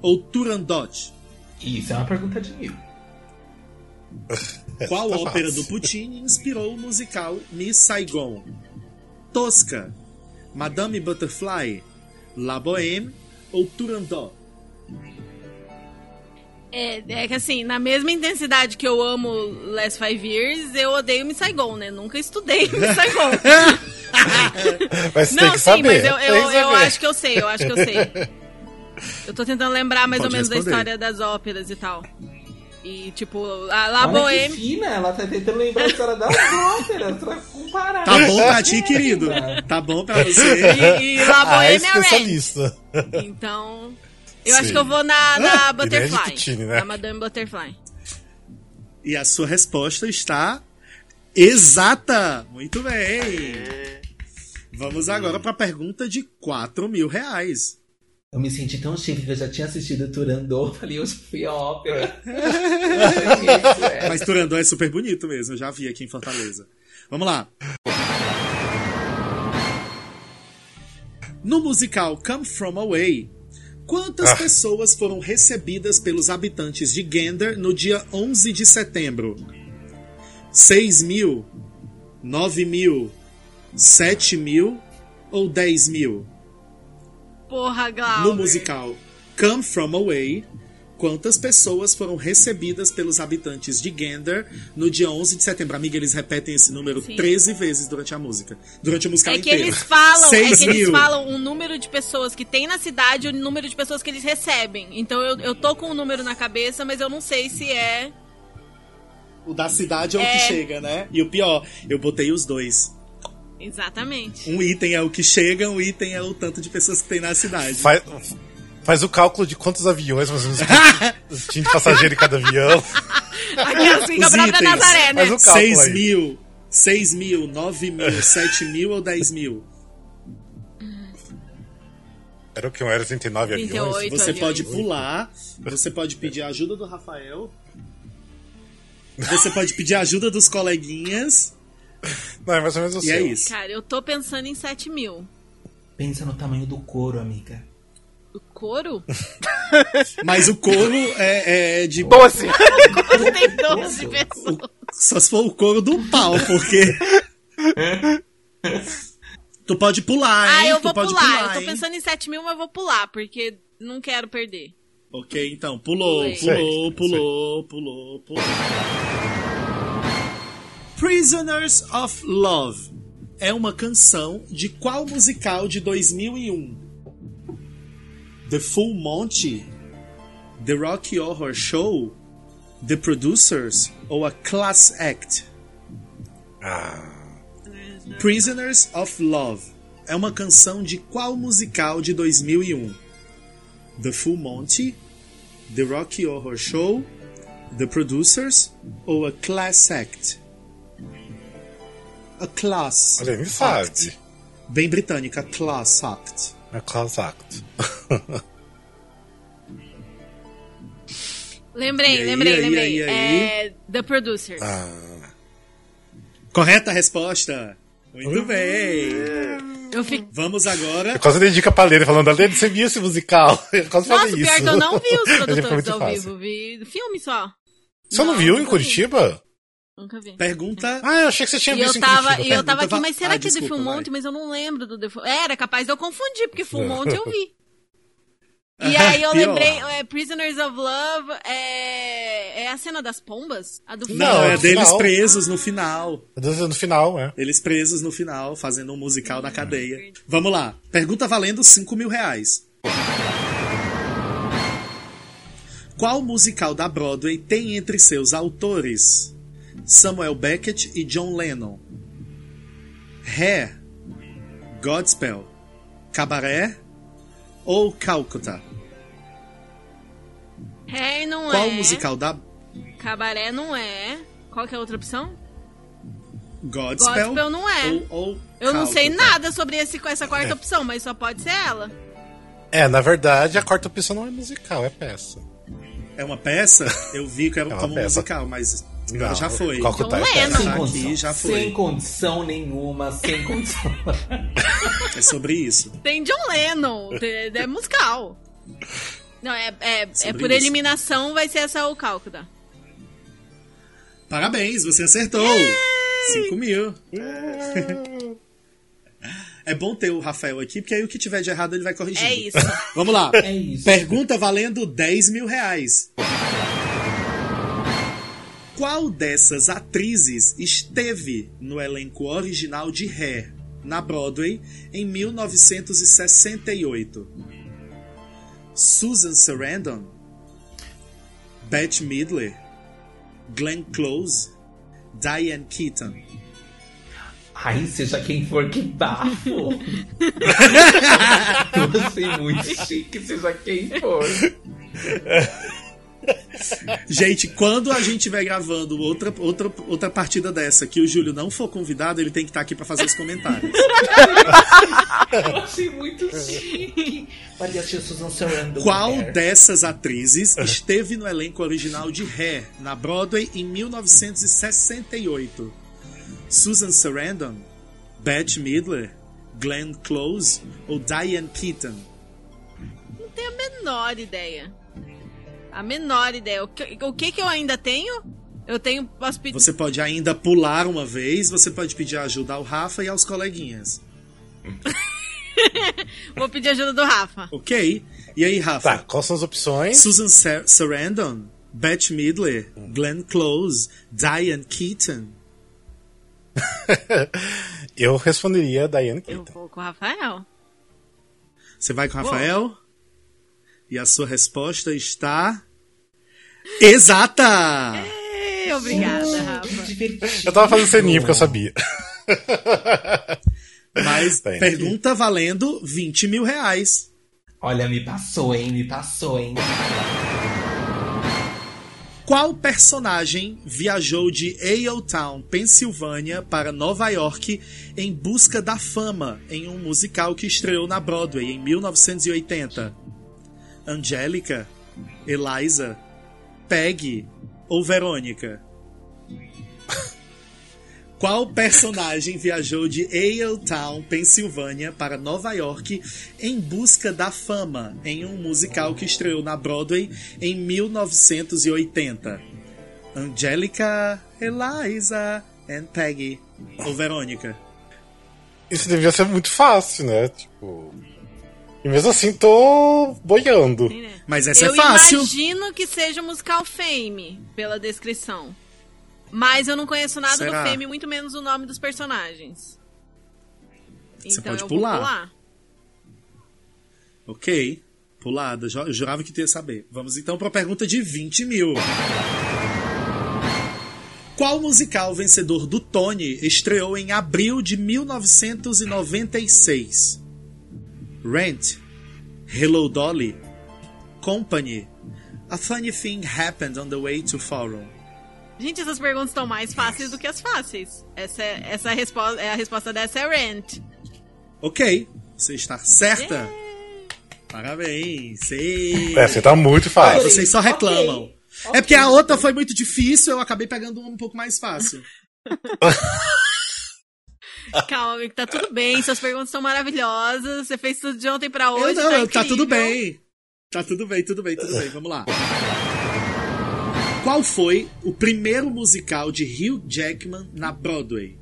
ou Turandot? Isso é uma pergunta de mil. (laughs) Qual Tá ópera fácil. do Puccini inspirou o musical Miss Saigon? Tosca, Madame Butterfly, La Bohème ou Turandot? É, é que assim, na mesma intensidade que eu amo Last Five Years, eu odeio Miss Saigon, né? Nunca estudei (laughs) Miss Saigon. (laughs) Mas você tem Não, que sim, saber. mas eu, tem eu, eu acho que eu sei, eu acho que eu sei. (laughs) Eu tô tentando lembrar mais Pode ou menos da responder. história das óperas e tal. E, tipo, a La Olha que Bohème... fina, ela tá tentando lembrar a história das óperas pra comparar. Tá bom pra ti, querido? Tá bom pra você? E, e La Ah, é é. Então, eu Sim. acho que eu vou na, na Ele é de Butterfly. Puccini, né? Na Madame Butterfly. E a sua resposta está exata. Muito bem. Vamos agora para a pergunta de 4 mil reais. Eu me senti tão chique que eu já tinha assistido Turandot, falei, eu fui a ópera. Isso, (laughs) é. Mas Turandot é super bonito mesmo, eu já vi aqui em Fortaleza. Vamos lá. No musical Come From Away, quantas Ah. pessoas foram recebidas pelos habitantes de Gander no dia 11 de setembro? 6 mil? 9 mil? 7 mil? Ou 10 mil? Porra, Glauber. No musical Come From Away, quantas pessoas foram recebidas pelos habitantes de Gander no dia 11 de setembro? Amiga, eles repetem esse número Sim. 13 vezes durante a música. Durante a música É que inteira. eles falam, é 6 que eles falam o número de pessoas que tem na cidade e o número de pessoas que eles recebem. Então eu, eu tô com o número na cabeça, mas eu não sei se é. O da cidade é, o É. que chega, né? E o pior, eu botei os dois. Exatamente. Um item é o que chega, um item é o tanto de pessoas que tem na cidade. Faz, faz o cálculo de quantos aviões, mais ou menos, (laughs) tinha de passageiro em cada avião. Aqui é assim, a Os própria itens. Nazaré, né? Cálculo 6 aí. mil, 6 mil, 9 mil, (laughs) 7 mil ou 10 mil? Era o que? Um Era 39 aviões? 38 Você aviões. pode pular, você pode pedir a ajuda do Rafael. Você pode pedir a ajuda dos coleguinhas. Não, é mais ou menos o E é seu. isso. Cara, eu tô pensando em 7 mil. Pensa no tamanho do couro, amiga. O couro? (laughs) Mas o couro é, é de. 12. Couro tem 12 pessoas. Só se for o couro do pau, porque. tu pode pular, hein? Ah, eu tu vou pode pular. Eu tô hein? pensando em 7 mil, mas eu vou pular, porque não quero perder. Ok, então. Pulou, Pulei. pulou, pulou, pulou, pulou. Prisoners of Love é uma canção de qual musical de 2001? The Full Monty? The Rocky Horror Show? The Producers? Ou a Class Act? Prisoners of Love é uma canção de qual musical de 2001? The Full Monty? The Rocky Horror Show? The Producers? Ou a Class Act? A Class Olha, me sabe. Bem britânica, Class Act. É Class Act. (laughs) Lembrei, aí, lembrei, aí, lembrei. aí? É The Producers. Ah, Correta resposta. Muito bem. Eu fico... Vamos agora. eu quase dei dica pra Lene, falando, Lene, você viu esse musical? (laughs) Eu quase Nossa, falei pior isso. que eu não vi os (laughs) produtores ao fácil. vivo. Vi filme só. Você não, Não, viu em nunca vi. Curitiba? Nunca vi. Pergunta. Ah, eu achei que você tinha E eu visto em tava, Curitiba. e eu tava aqui, mas será Ah, que é The Full vai. Monty? Mas eu não lembro do The Full Era capaz de eu confundir, porque Full Monty eu vi. (laughs) E aí eu (laughs) lembrei, é, Prisoners of Love é, é a cena das pombas? A do? Não, é no deles final. presos no final. No final, é. Eles presos no final, fazendo um musical na cadeia. Vamos lá. Pergunta valendo 5 mil reais. Qual musical da Broadway tem entre seus autores Samuel Beckett e John Lennon? Hair, Godspell, Cabaré ou Calcutta? Hair não Qual é. musical da Cabaré não é. Qual que é a outra opção? Godspell. Godspell não é. Ou, ou Eu não sei nada sobre esse, essa quarta opção, mas só pode ser ela. É, na verdade, a quarta opção não é musical, é peça. É uma peça? Eu vi que era É uma como peça. musical, mas agora Não, já foi. qual que John tá é peça. Sem Tá condição. aqui, já foi. Sem condição nenhuma, sem (laughs) condição. É sobre isso. Tem John Lennon, é, é musical. Não, é, é, é por isso. eliminação vai ser essa o cálculo. Parabéns, você acertou! 5 mil. É bom ter o Rafael aqui, porque aí o que tiver de errado ele vai corrigir. É isso. (laughs) Vamos lá. É isso. Pergunta valendo 10 mil reais. Qual dessas atrizes esteve no elenco original de Hair, na Broadway, em 1968? Susan Sarandon? Bette Midler? Glenn Close? Diane Keaton? Ai, seja quem for, que bafo. Você é muito chique, seja quem for. (laughs) (laughs) Gente, quando a gente estiver gravando outra, outra, outra partida dessa, que o Júlio não for convidado, ele tem que estar aqui pra fazer os comentários. Eu achei muito chique. Sarandon. Qual dessas atrizes esteve no elenco original de Hair, na Broadway, em 1968? Susan Sarandon, Bette Midler, Glenn Close ou Diane Keaton? Não tenho a menor ideia. A menor ideia. O que, o que que eu ainda tenho? Eu tenho. Posso pedir. Você pode ainda pular uma vez, você pode pedir ajuda ao Rafa e aos coleguinhas. (laughs) Vou pedir ajuda do Rafa. Ok? E aí, Rafa? Tá, quais são as opções? Susan Sar Sarandon, Bette Midler, Glenn Close, Diane Keaton. (laughs) Eu responderia Diane Eu Keaton. vou com o Rafael. Você vai com o Rafael? E a sua resposta está. Exata! Ei, obrigada, Rafa. Eu tava fazendo ceninho porque eu sabia. Mas Tem. pergunta valendo 20 mil reais. Olha, me passou, hein? Me passou, hein? Qual personagem viajou de Town, Pensilvânia, para Nova York em busca da fama em um musical que estreou na Broadway em 1980? Angélica, Eliza, Peggy ou Verônica? Qual personagem viajou de Town, Pensilvânia, para Nova York em busca da fama em um musical que estreou na Broadway em 1980? Angélica, Eliza and Peggy ou Verônica? Isso devia ser muito fácil, né? Tipo. E mesmo assim tô boiando. Mas essa eu é fácil. imagino que seja o musical Fame, pela descrição. Mas eu não conheço nada Será? do Fame, muito menos o nome dos personagens. Você então pode eu pular. vou pular. Ok. Pulada, eu jurava que tu ia saber. Vamos então para a pergunta de 20 mil. Qual musical vencedor do Tony estreou em abril de 1996? Rent, Hello Dolly, Company, A Funny Thing Happened on the Way to Forum. Gente, essas perguntas estão mais fáceis do que as fáceis. Essa, é- essa resposta, a resposta dessa é Rent. Ok, você está certa? Parabéns. Sim. É, você tá muito Ah, fácil. vocês só reclamam. Ok. É porque a outra foi muito difícil, eu acabei pegando uma um pouco mais fácil. (laughs) Calma, tá tudo bem, suas perguntas são maravilhosas. Você fez tudo de ontem pra hoje. eu não, tá, tá tudo bem. Tá tudo bem, tudo bem, tudo bem. Vamos lá. Qual foi o primeiro musical de Hugh Jackman na Broadway?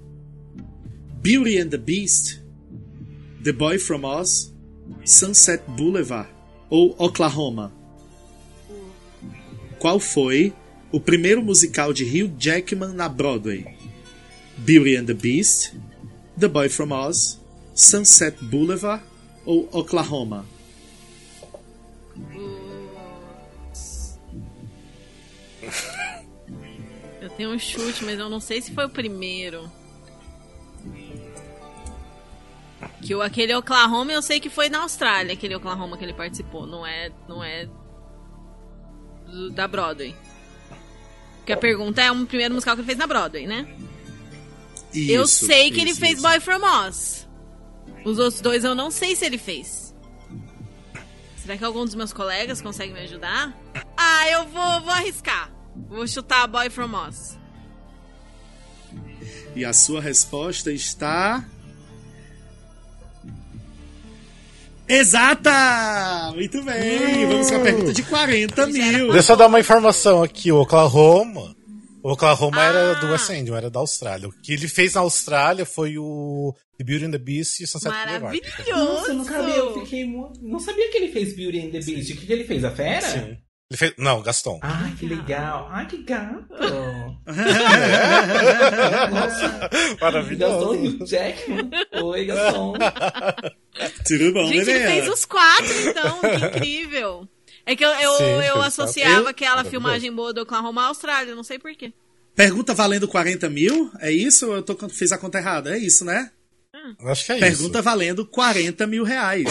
Beauty and the Beast, The Boy from Oz, Sunset Boulevard ou Oklahoma? Qual foi o primeiro musical de Hugh Jackman na Broadway? Beauty and the Beast, The Boy from Oz, Sunset Boulevard ou Oklahoma? Eu tenho um chute, mas eu não sei se foi o primeiro. Que o, aquele Oklahoma eu sei que foi na Austrália, aquele Oklahoma que ele participou. Não é. Não é. do- da Broadway. Porque a pergunta é um primeiro musical que ele fez na Broadway, né? Eu Isso, sei que ele isso, fez isso. Boy From Oz. Os outros dois eu não sei se ele fez. Será que algum dos meus colegas consegue me ajudar? Ah, eu vou, vou arriscar. Vou chutar Boy From Oz. E a sua resposta está. Exata! Muito bem! Vamos com a pergunta de 40 mil. Deixa eu só dar uma informação aqui. O Oklahoma. O Oklahoma era Ah. do West End, era da Austrália. O que ele fez na Austrália foi o The Beauty and the Beast e Sunset Boulevard. Maravilhoso! Nossa, eu não sabia, eu fiquei Não sabia que ele fez Beauty and the Beast. O que, que ele fez? A fera? Sim. Ele fez... Não, Gaston. Ai, que legal. Ai, que gato. (laughs) Maravilhoso. Gaston e o Jackman. Oi, Gaston. (laughs) Tudo bom, Gente, ele bebê? fez os quatro, então. Que incrível. É que eu, eu, Sim, eu associava quatro. aquela filmagem boa do Oklahoma à Austrália, não sei porquê. Pergunta valendo 40 mil? É isso? ou Eu tô, fiz a conta errada. É isso, né? Acho que é Pergunta isso. valendo 40 mil reais.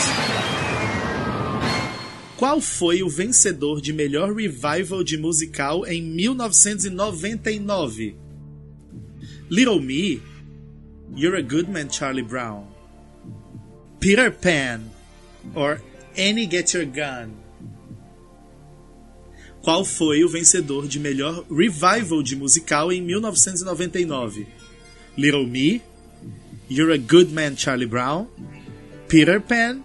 Qual foi o vencedor de melhor revival de musical em 1999? Little Me, You're a Good Man, Charlie Brown, Peter Pan, or Annie Get Your Gun? Qual foi o vencedor de melhor revival de musical em 1999? Little Me, You're a Good Man, Charlie Brown, Peter Pan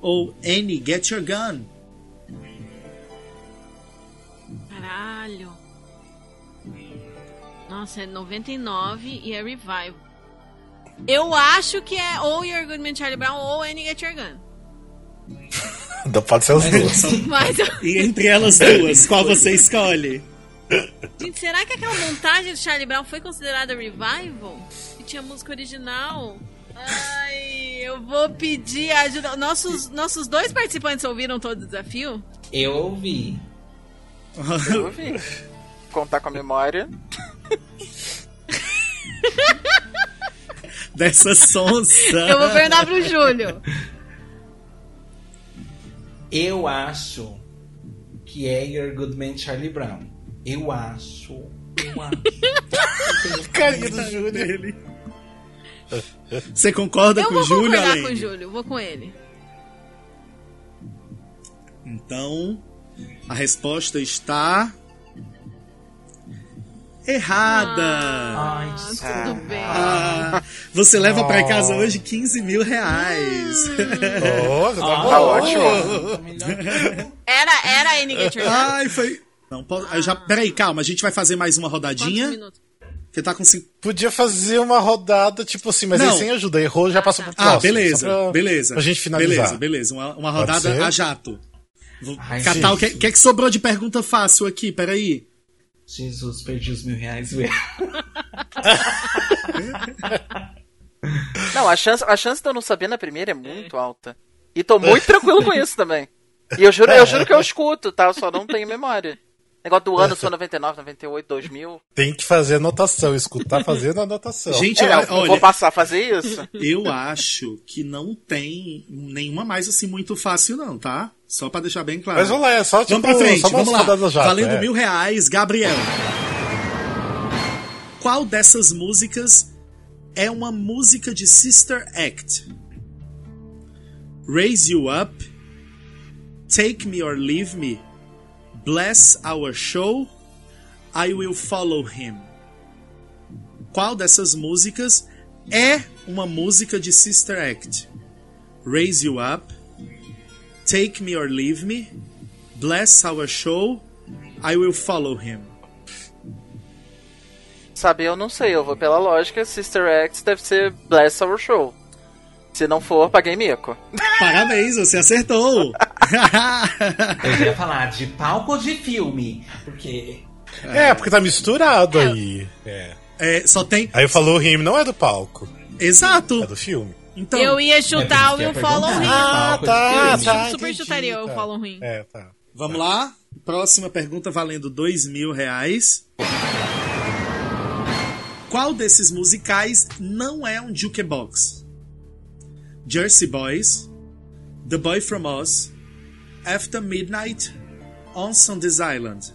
ou Annie Get Your Gun? Caralho. Nossa, é 99 e é Revival. Eu acho que é ou Your Good Man Charlie Brown ou Annie Get Your Gun. (laughs) Não pode ser os dois. (laughs) Mas, eu- E entre elas duas, qual você escolhe? gente, será que aquela montagem do Charlie Brown foi considerada Revival? E tinha música original? Ai, eu vou pedir ajuda. Nossos, nossos dois participantes ouviram todo o desafio? Eu ouvi. Eu ouvi. (laughs) Contar com a memória. Dessa sonsa. Eu vou perguntar pro Júlio. Eu acho que é Your Good Man Charlie Brown. Eu acho. Eu acho. (laughs) Carinha do Júlio. Dele. Você concorda Eu com vou o Júlio, concordar Aline? com o Júlio, vou com ele. Então, a resposta está. Errada! Ai, Ah, desculpa. tudo bem. Ah, você leva pra Oh. casa hoje 15 mil reais. Oh, já tá Ah. Tá ótimo. (laughs) Era, era a Gun? Ai, foi. Não, pode- eu já, peraí, calma, a gente vai fazer mais uma rodadinha. minutos? Você tá com cinco. Podia fazer uma rodada, tipo assim, mas Não. aí sem ajuda. Errou, já passou pro Ah, próximo. beleza, só pra, beleza. Pra gente finalizar. Beleza, beleza. Uma, uma rodada a jato. Vou Ai, catar o que, gente. que é que sobrou de pergunta fácil aqui, peraí. Jesus, perdi os mil reais. velho. Não, a chance, a chance de eu não saber na primeira é muito alta. E tô muito tranquilo com isso também. E eu juro, eu juro que eu escuto, tá? Eu só não tenho memória. Negócio do ano, sou 99, 98, 2000. Tem que fazer anotação, escutar fazendo anotação. (laughs) Gente, É, olha, eu olha, vou passar a fazer isso. eu acho que não tem nenhuma mais assim muito fácil, não, tá? Só pra deixar bem claro. Mas vamos lá, é só tipo, Vamos pra frente, só umas vamos lá. já, Valendo é. mil reais, Gabriel. Qual dessas músicas é uma música de Sister Act? Raise You Up, Take Me or Leave Me, Bless Our Show, I Will Follow Him. Qual dessas músicas é uma música de Sister Act? Raise You Up, Take Me or Leave Me, Bless Our Show, I Will Follow Him. Saber eu não sei, eu vou pela lógica, Sister X deve ser Bless Our Show. Se não for, paguei mico. (laughs) Parabéns, você acertou! Eu ia (laughs) falar de palco ou de filme? Porque. É, porque tá misturado aí. É. É, só tem. Aí eu falou o rime não é do palco, Exato! é do filme. Então, Eu ia É, chutar o Will ia Follow perguntar. Him. Ah, tá, tá. Super entendi, chutaria o tá. Follow Him. É, tá. vamos lá. Próxima pergunta valendo dois mil reais. Qual desses musicais não é um jukebox? Jersey Boys, The Boy From Oz, After Midnight, Once on This Island.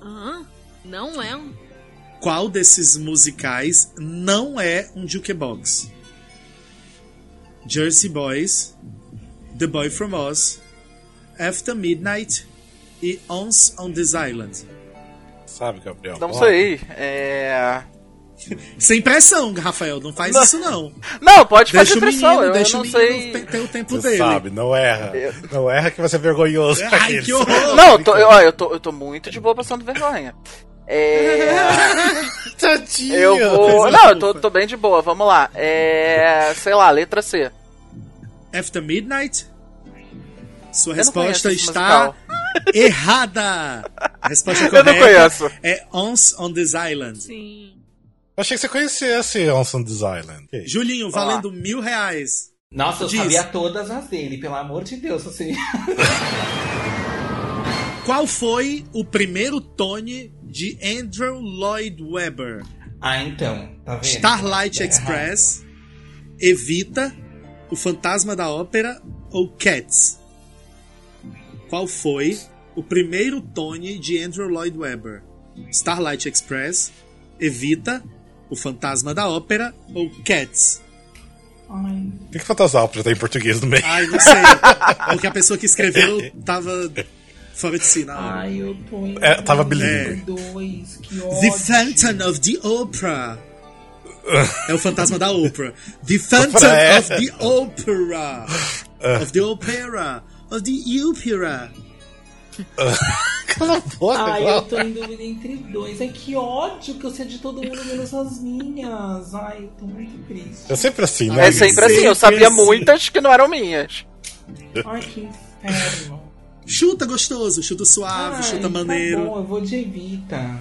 Aham. Não é um. Qual desses musicais não é um jukebox? Jersey Boys, The Boy From Oz, After Midnight e Once on This Island. Sabe, Gabriel? Não sei. É. (laughs) Sem pressão, Rafael, não faz Não. isso não. Não, pode Deixa fazer o pressão. menino, Eu, eu deixa o não menino sei. ter- o tempo Você dele. sabe, não erra. Eu- Não erra que vai ser vergonhoso. Ai, que horror! Não, eu tô, eu, eu, tô, eu tô muito de boa passando vergonha. É. (laughs) Tadinho. Eu vou. Não, eu tô, tô bem de boa, vamos lá. É. Sei lá, letra C. After Midnight? Sua Eu resposta está errada! A resposta (laughs) Eu correta não conheço. é Once on This Island. Sim. Eu achei que você conhecesse Onson This Island. Ok. Julinho, valendo mil reais. Nossa, eu Diz. sabia todas as dele, pelo amor de Deus, assim. (laughs) Qual foi o primeiro Tony de Andrew Lloyd Webber? Ah, então, tá vendo? Starlight Tá Express, Evita, O Fantasma da Ópera ou Cats? Qual foi o primeiro Tony de Andrew Lloyd Webber? Starlight Express, Evita, O Fantasma da Ópera ou Cats? Ai, Por que, Fantasma Ópera tá em português no meio? Ai, não sei. Porque a pessoa que escreveu tava fora de si na hora. ai, eu tô em. É, tava É. bilíngue. Dois, que ódio. The Phantom of the Opera. É o fantasma da ópera. The Phantom Opera é. of the Opera. Of the Opera. Of the Opera. Cala a boca, Ai, Glau. eu tô em dúvida entre dois. Ai, que ódio que eu sei de todo mundo menos as minhas. Ai, eu tô muito triste. É sempre assim, né? É sempre assim, eu sabia assim. muitas que não eram minhas. Ai, que inferno. Chuta gostoso, chuta suave, Ai, chuta Tá maneiro. bom, eu vou de Evita.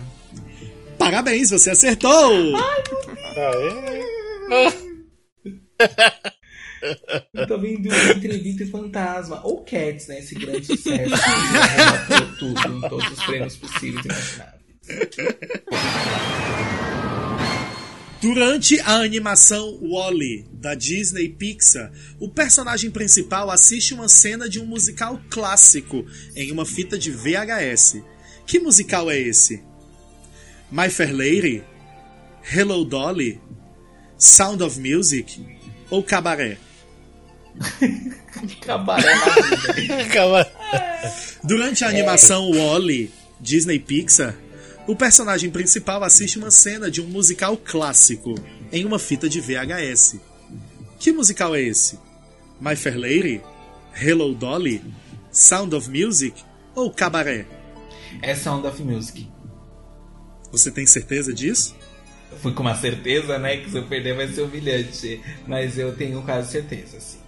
Parabéns, você acertou! (laughs) Eu tô vendo entre Evita e Fantasma. Ou Cats, né? Esse grande (laughs) sucesso. que tudo, em todos os prêmios possíveis e imagináveis. Durante a animação Wall-E da Disney Pixar, o personagem principal assiste uma cena de um musical clássico em uma fita de VHS. Que musical é esse? My Fair Lady? Hello Dolly? Sound of Music? Ou Cabaré? (laughs) Cabaré na vida. Calma. (laughs) Durante a animação Wall-E, Disney Pixar, o personagem principal assiste uma cena de um musical clássico em uma fita de VHS. Que musical é esse? My Fair Lady? Hello Dolly? Sound of Music? Ou Cabaré? É Sound of Music. Você tem certeza disso? Eu fui com uma certeza, né? Que se eu perder vai ser humilhante. Mas eu tenho quase certeza, sim.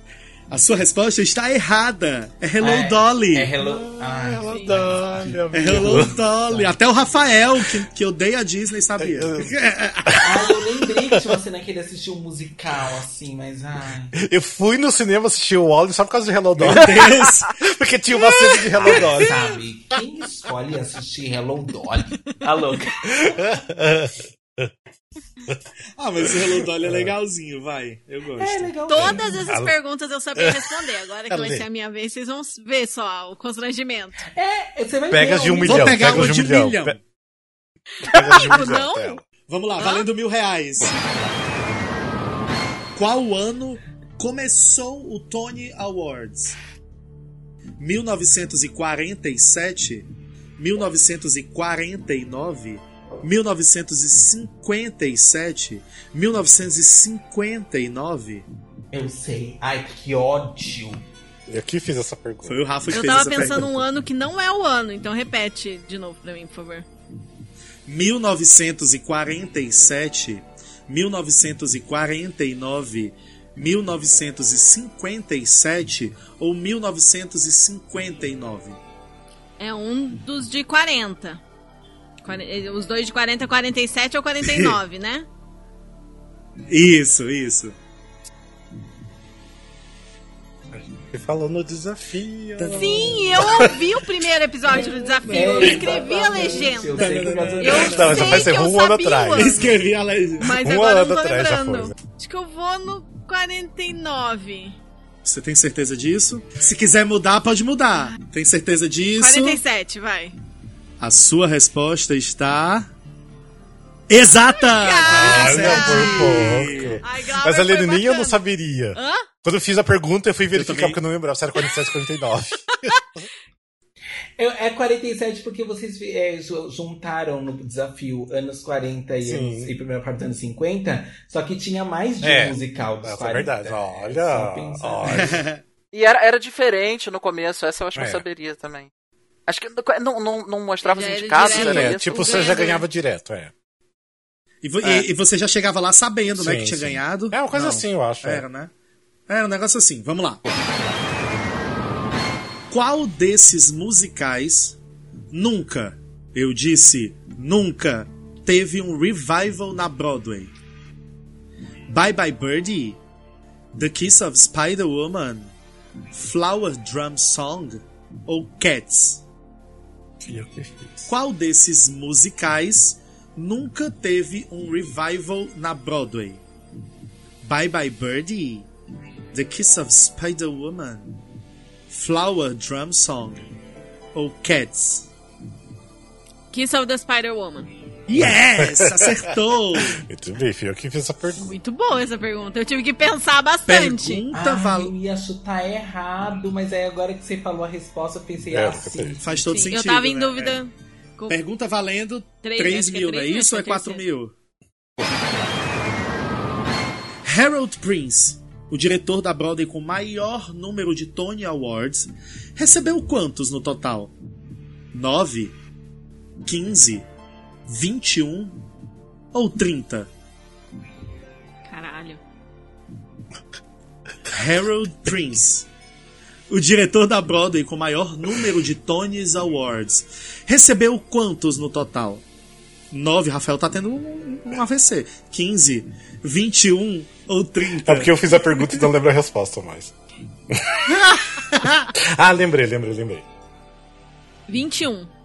A sua resposta está errada. É Hello é, Dolly. É Hello. Ai, Hello sim. Dolly, É Hello Dolly. Até o Rafael, que, que odeia a Disney, sabia. Ai, eu lembrei que tinha uma cena que ele assistiu um musical, assim, mas ai. Eu fui no cinema assistir o Wally só por causa de Hello Dolly. Meu Deus. (laughs) Porque tinha uma cena de Hello Dolly. Sabe, quem escolhe assistir Hello Dolly? A louca. (laughs) (laughs) Ah, mas o Hello Dolly é legalzinho, vai. Eu gosto. É legal. Todas essas perguntas eu sabia responder. Agora que vai ser a minha vez, vocês vão ver só o constrangimento. É, você vai Pega ver de um milhão. Vou pegar pega uma de um milhão. milhão. Pe- (laughs) Pega os de um milhão, não? Vamos lá, valendo mil reais. Qual ano começou o Tony Awards? 1947? 1949? 1957? 1959? Eu sei. Ai, que ódio. Eu que fiz essa pergunta. Foi o Rafa que Eu fez tava essa pensando pergunta. um ano que não é o ano, então repete de novo pra mim, por favor. 1947, 1949, 1957 ou 1959? É um dos de 40. Quare- Os dois de 40, 47 ou 49, (laughs) né? Isso, isso. Ele falou no desafio. Sim, eu ouvi o primeiro episódio do desafio. Eu escrevi a legenda. Eu sei causa Eu. Não, sei vai ser que eu um ano sabia atrás. o ano, Escrevi a legenda. Mas Um agora ano não tô atrás já lembrando. foi. Acho que eu vou no 49. Você tem certeza disso? Se quiser mudar, pode mudar. Tem certeza disso? 47, vai. A sua resposta está Exata! Olha, 47. por pouco. Ai, Mas a nem eu não saberia. Hã? Quando eu fiz a pergunta, eu fui verificar também. porque eu não lembrava se era 47 49. (laughs) Eu- É 47 porque vocês é, ju- juntaram no desafio anos 40 e, anos, e primeira parte dos anos 50, só que tinha mais de É, um musical dos essa é 40. verdade. Olha, pensar. olha. (laughs) E era, era diferente no começo, essa eu acho que eu É. saberia também. Acho que não, não, não mostrava os era indicados, direto. era É, isso? tipo, você já ganhava direto, é. E, É. e- e você já chegava lá sabendo, né, Sim, que tinha sim. ganhado. É uma coisa Não. assim, eu acho. é. Era, né? Era um negócio assim. Vamos lá. Qual desses musicais nunca, eu disse nunca, teve um revival na Broadway? Bye Bye Birdie? The Kiss of Spider-Woman? Flower Drum Song? Ou Cats? Qual desses musicais nunca teve um revival na Broadway? Bye Bye Birdie, The Kiss of Spider-Woman, Flower Drum Song ou Cats? Kiss of the Spider-Woman. Yes! Acertou! (laughs) Muito bem, fui eu que fiz essa pergunta. Muito boa essa pergunta. Eu tive que pensar bastante. Pergunta Ai, val... eu ia chutar errado, mas aí agora que você falou a resposta, eu pensei É, assim. Faz todo Sim, sentido. eu tava em né? dúvida. com- Pergunta valendo Três, 3 acho que é mil, não é né? isso? Ou é Acho que é 4 terceiro. mil? Harold Prince, o diretor da Broadway com maior número de Tony Awards, recebeu quantos no total? 9? 15? 21? Ou 30? Caralho. Harold Prince, o diretor da Broadway com maior número de Tony's Awards, recebeu quantos no total? 9, Rafael tá tendo um, um AVC. 15, 21 ou 30? É porque eu fiz a pergunta e não lembro a resposta mais. (laughs) ah, lembrei, lembrei, lembrei. 21.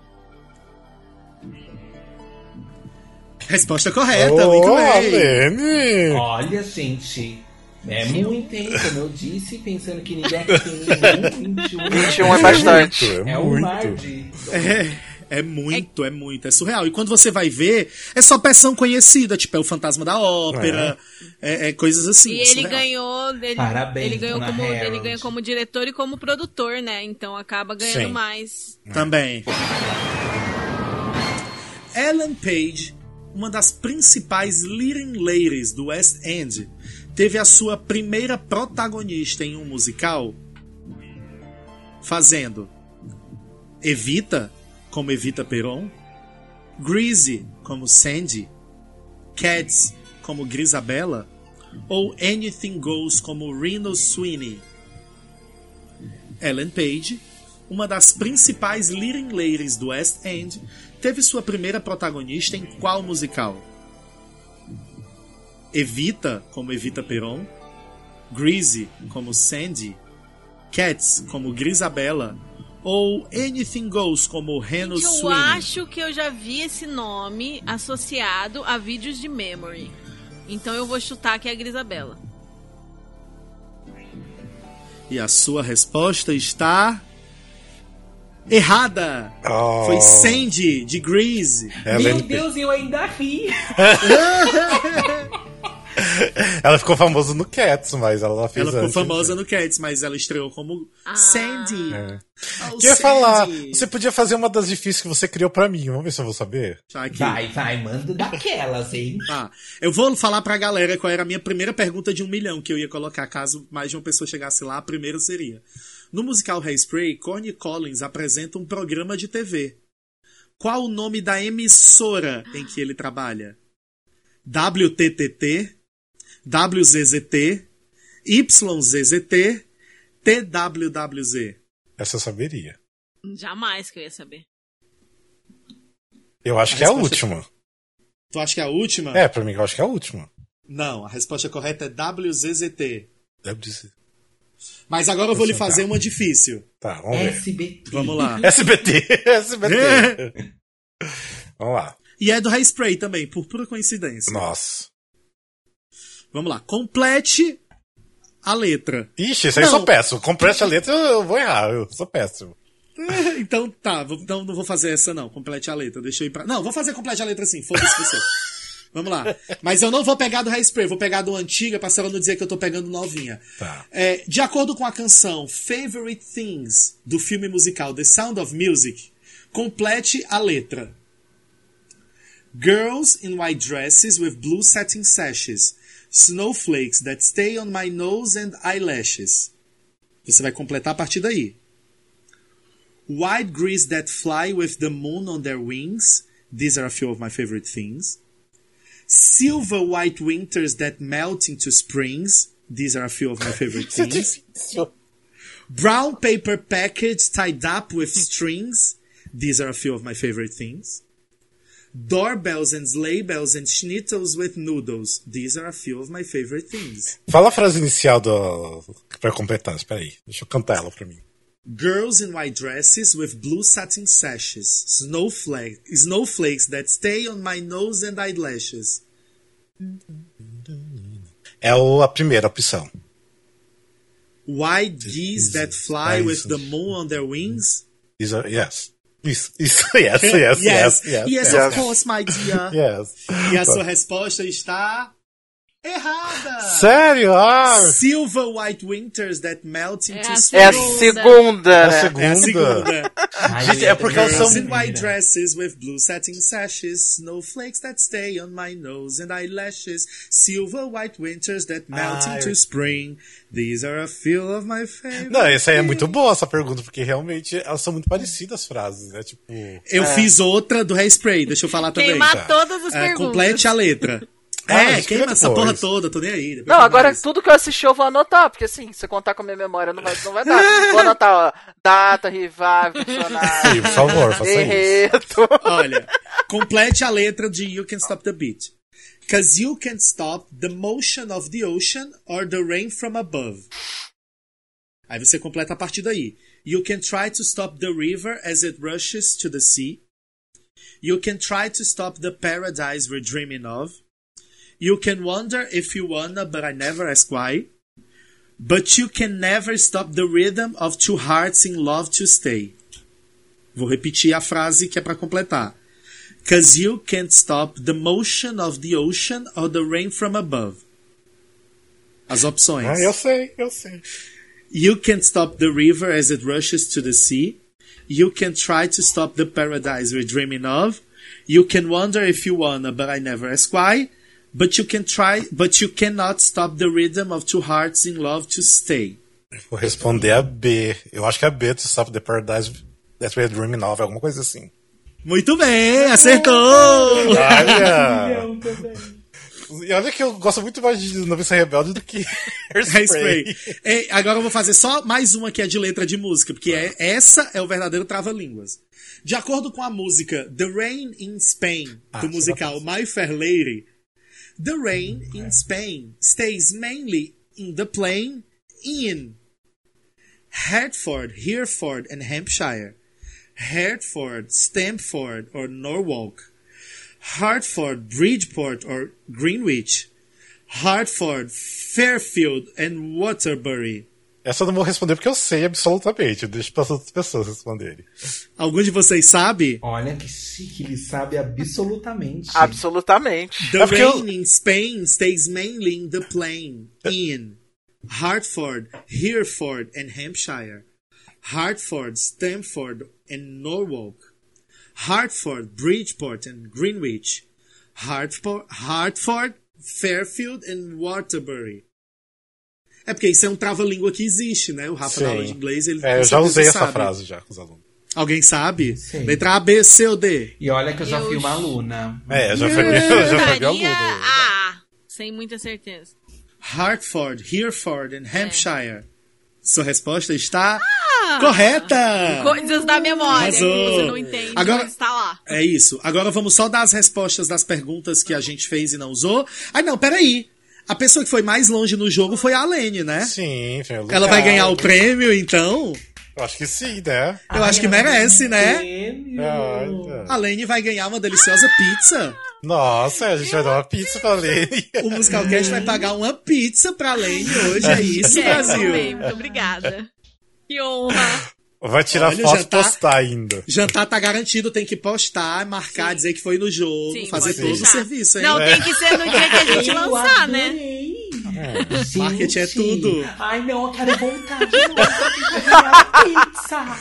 Resposta correta, muito oh, bem. Lene! Olha, gente. É muito, hein? Como eu disse, pensando que ninguém (laughs) aqui tem nenhum 21. 21 é bastante. Muito, É é um mar de. É, é muito, é... muito, é surreal. E quando você vai ver, é só peção conhecida, tipo, é o Fantasma da Ópera, é, é coisas assim. E é ele surreal. ganhou. Ele, Parabéns, ele ganhou como Ele ganhou como diretor e como produtor, né? Então acaba ganhando Sim. mais. Também. Ellen Page, uma das principais leading ladies do West End, teve a sua primeira protagonista em um musical fazendo Evita, como Evita Peron, Greasy, como Sandy, Cats, como Grisabella, ou Anything Goes, como Reno Sweeney. Ellen Page, uma das principais leading ladies do West End, teve sua primeira protagonista em qual musical? Evita, como Evita Peron, Greasy, como Sandy, Cats, como Grisabella, ou Anything Goes, como Reno Gente, eu acho que eu já vi esse nome associado a vídeos de memory. Então eu vou chutar que é a Grisabela. E a sua resposta está... Errada! Oh. Foi Sandy, de Grease. Ellen Meu Deus, eu ainda ri. (laughs) Ela ficou famosa no Cats, mas ela fez Ela ficou antes. famosa no Cats, mas ela estreou como Ah. Sandy. É. Oh, Queria Sandy. falar, você podia fazer uma das difíceis que você criou pra mim. Vamos ver se eu vou saber. Tá aqui. Vai, vai, manda daquelas, hein? Tá. Eu vou falar pra galera qual era a minha primeira pergunta de um milhão que eu ia colocar caso mais de uma pessoa chegasse lá. A primeira seria: No musical Hairspray, Corny Collins apresenta um programa de TV. Qual o nome da emissora em que ele trabalha? WTTT, WZZT, YZZT, TWWZ. Essa eu saberia. Jamais que eu ia saber. Eu acho A que é a resposta- última. Tu acha que é a última? É, pra mim eu acho que é a última. Não, a resposta correta é WZZT. Deve dizer. Mas agora eu vou lhe fazer uma difícil. Tá, vamos ver. SBT. Vamos lá. (laughs) SBT, SBT. vamos lá. E é do Hairspray também, por pura coincidência. Nossa. Vamos lá. Complete a letra. Ixi, isso aí eu sou péssimo. Complete a letra, eu vou errar. Eu sou péssimo. (laughs) Então tá, vou- então não vou fazer essa não. Complete a letra. Deixa eu ir pra. Não, vou fazer complete a letra sim. Foda-se você. (laughs) Vamos lá. Mas eu não vou pegar do Hairspray, vou pegar do antiga pra ela não dizer que eu tô pegando novinha. Tá. É, de acordo com a canção Favorite Things do filme musical The Sound of Music, complete a letra. Girls in white dresses with blue satin sashes, snowflakes that stay on my nose and eyelashes. Você vai completar a partir daí. White geese that fly with the moon on their wings. These are a few of my favorite things. Silver white winters that melt into springs. These are a few of my favorite (laughs) things. Brown paper package tied up with strings. These are a few of my favorite things. Doorbells and sleigh bells and schnitzels with noodles. These are a few of my favorite things. Fala a frase inicial do... pra completar, espera aí. Deixa eu cantar ela pra mim. Girls in white dresses with blue satin sashes, snowflake, snowflakes that stay on my nose and eyelashes. É a primeira opção. White geese that fly é with isso. the moon on their wings. Is a, yes. Isso, isso, (laughs) yes, yes, yes, yes. yes, of course, my dear. Yes. E a sua resposta está errada. Sério? Ah! Silver white winters that melt into a É a segunda, É a né? segunda. É a segunda. Ai, Gente, é porque elas são- in white dresses with blue satin sashes, snowflakes that stay on my nose and eyelashes, silver white winters that melt Ah, into eu- spring. These are a few of my favorites. Não, essa aí é muito boa essa pergunta, porque realmente elas são muito parecidas as frases, né? Tipo. Eu fiz outra do Hairspray, deixa eu falar também. Queimar todas as É, perguntas. complete a letra. Ah, é, queima depois. essa porra toda, tô nem aí. Não, agora mais. tudo que eu assisti eu vou anotar, porque assim, se eu contar com a minha memória não vai, não vai dar. (laughs) Vou anotar, ó, data, rival, Sim, funcionário, por favor, faça isso. enredo. Olha, complete a letra de You Can Stop the Beat. Cause you can stop the motion of the ocean or the rain from above. Aí você completa a partir daí. You can try to stop the river as it rushes to the sea. You can try to stop the paradise we're dreaming of. You can wonder if you wanna, but I never ask why. But you can never stop the rhythm of two hearts in love to stay. Vou repetir a frase que é para completar. Cause you can't stop the motion of the ocean or the rain from above. As opções. Ah, eu sei, eu sei. You can't stop the river as it rushes to the sea. You can try to stop the paradise we're dreaming of. You can wonder if you wanna, but I never ask why. But you can try, but you cannot stop the rhythm of two hearts in love to stay. Vou responder a B. Eu acho que é a B, To Stop the Paradise That We're Dreaming Of, alguma coisa assim. Muito bem, acertou! Olha! E olha que eu gosto muito mais de Noviça Rebelde do que (laughs) Hairspray. Hairspray. É, agora eu vou fazer só mais uma que é de letra de música, porque é, essa é o verdadeiro trava-línguas. De acordo com a música The Rain in Spain, Ah, do você musical My Fair Lady, The rain in Spain stays mainly in the plain in Hertford, Hereford, and Hampshire, Hertford, Stamford, or Norwalk, Hartford, Bridgeport, or Greenwich, Hartford, Fairfield, and Waterbury. Essa eu não vou responder porque eu sei absolutamente. Eu deixo para as outras pessoas responderem. Algum de vocês sabe? Olha que chique, ele sabe absolutamente. Absolutamente. The É rain eu- in Spain stays mainly in the plain in Hartford, Hereford, and Hampshire, Hartford, Stamford, and Norwalk, Hartford, Bridgeport, and Greenwich, Hartford, Hartford Fairfield, and Waterbury. É porque isso é um trava-língua que existe, né? O Rafa na aula de inglês, ele É, eu já usei essa sabe. frase já com os alunos. Alguém sabe? Sim. Letra A, B, C ou D? E olha que eu já Eu fui uma aluna. É, já foi, (laughs) já foi meu Estaria aluno. A, sem muita certeza. Hartford, Hereford and Hampshire. Sua resposta está correta! Coisas da memória Arrasou. que você não entende, Agora- mas está lá. É isso. Agora vamos só dar as respostas das perguntas que a gente fez e não usou. Ai, não, peraí. A pessoa que foi mais longe no jogo foi a Alene, né? Sim, foi Ela vai ganhar o prêmio, então. Eu acho que sim, né? Eu acho que merece, né? Prêmio. A Alene vai ganhar uma deliciosa pizza. Nossa, a gente vai dar uma pizza pra Lene. O Musicalcast vai pagar uma pizza pra Alene hoje. É isso, É, Brasil. também, muito obrigada. Que honra. Vai tirar Olha, foto já e tá- postar ainda. Jantar tá garantido, tem que postar, marcar, dizer que foi no jogo, Sim, fazer todo o deixar. serviço, hein? Não, É. tem que ser no dia que a gente Eu lançar, né? Gente, Marketing é tudo. Ai, não, eu quero voltar de novo pizza.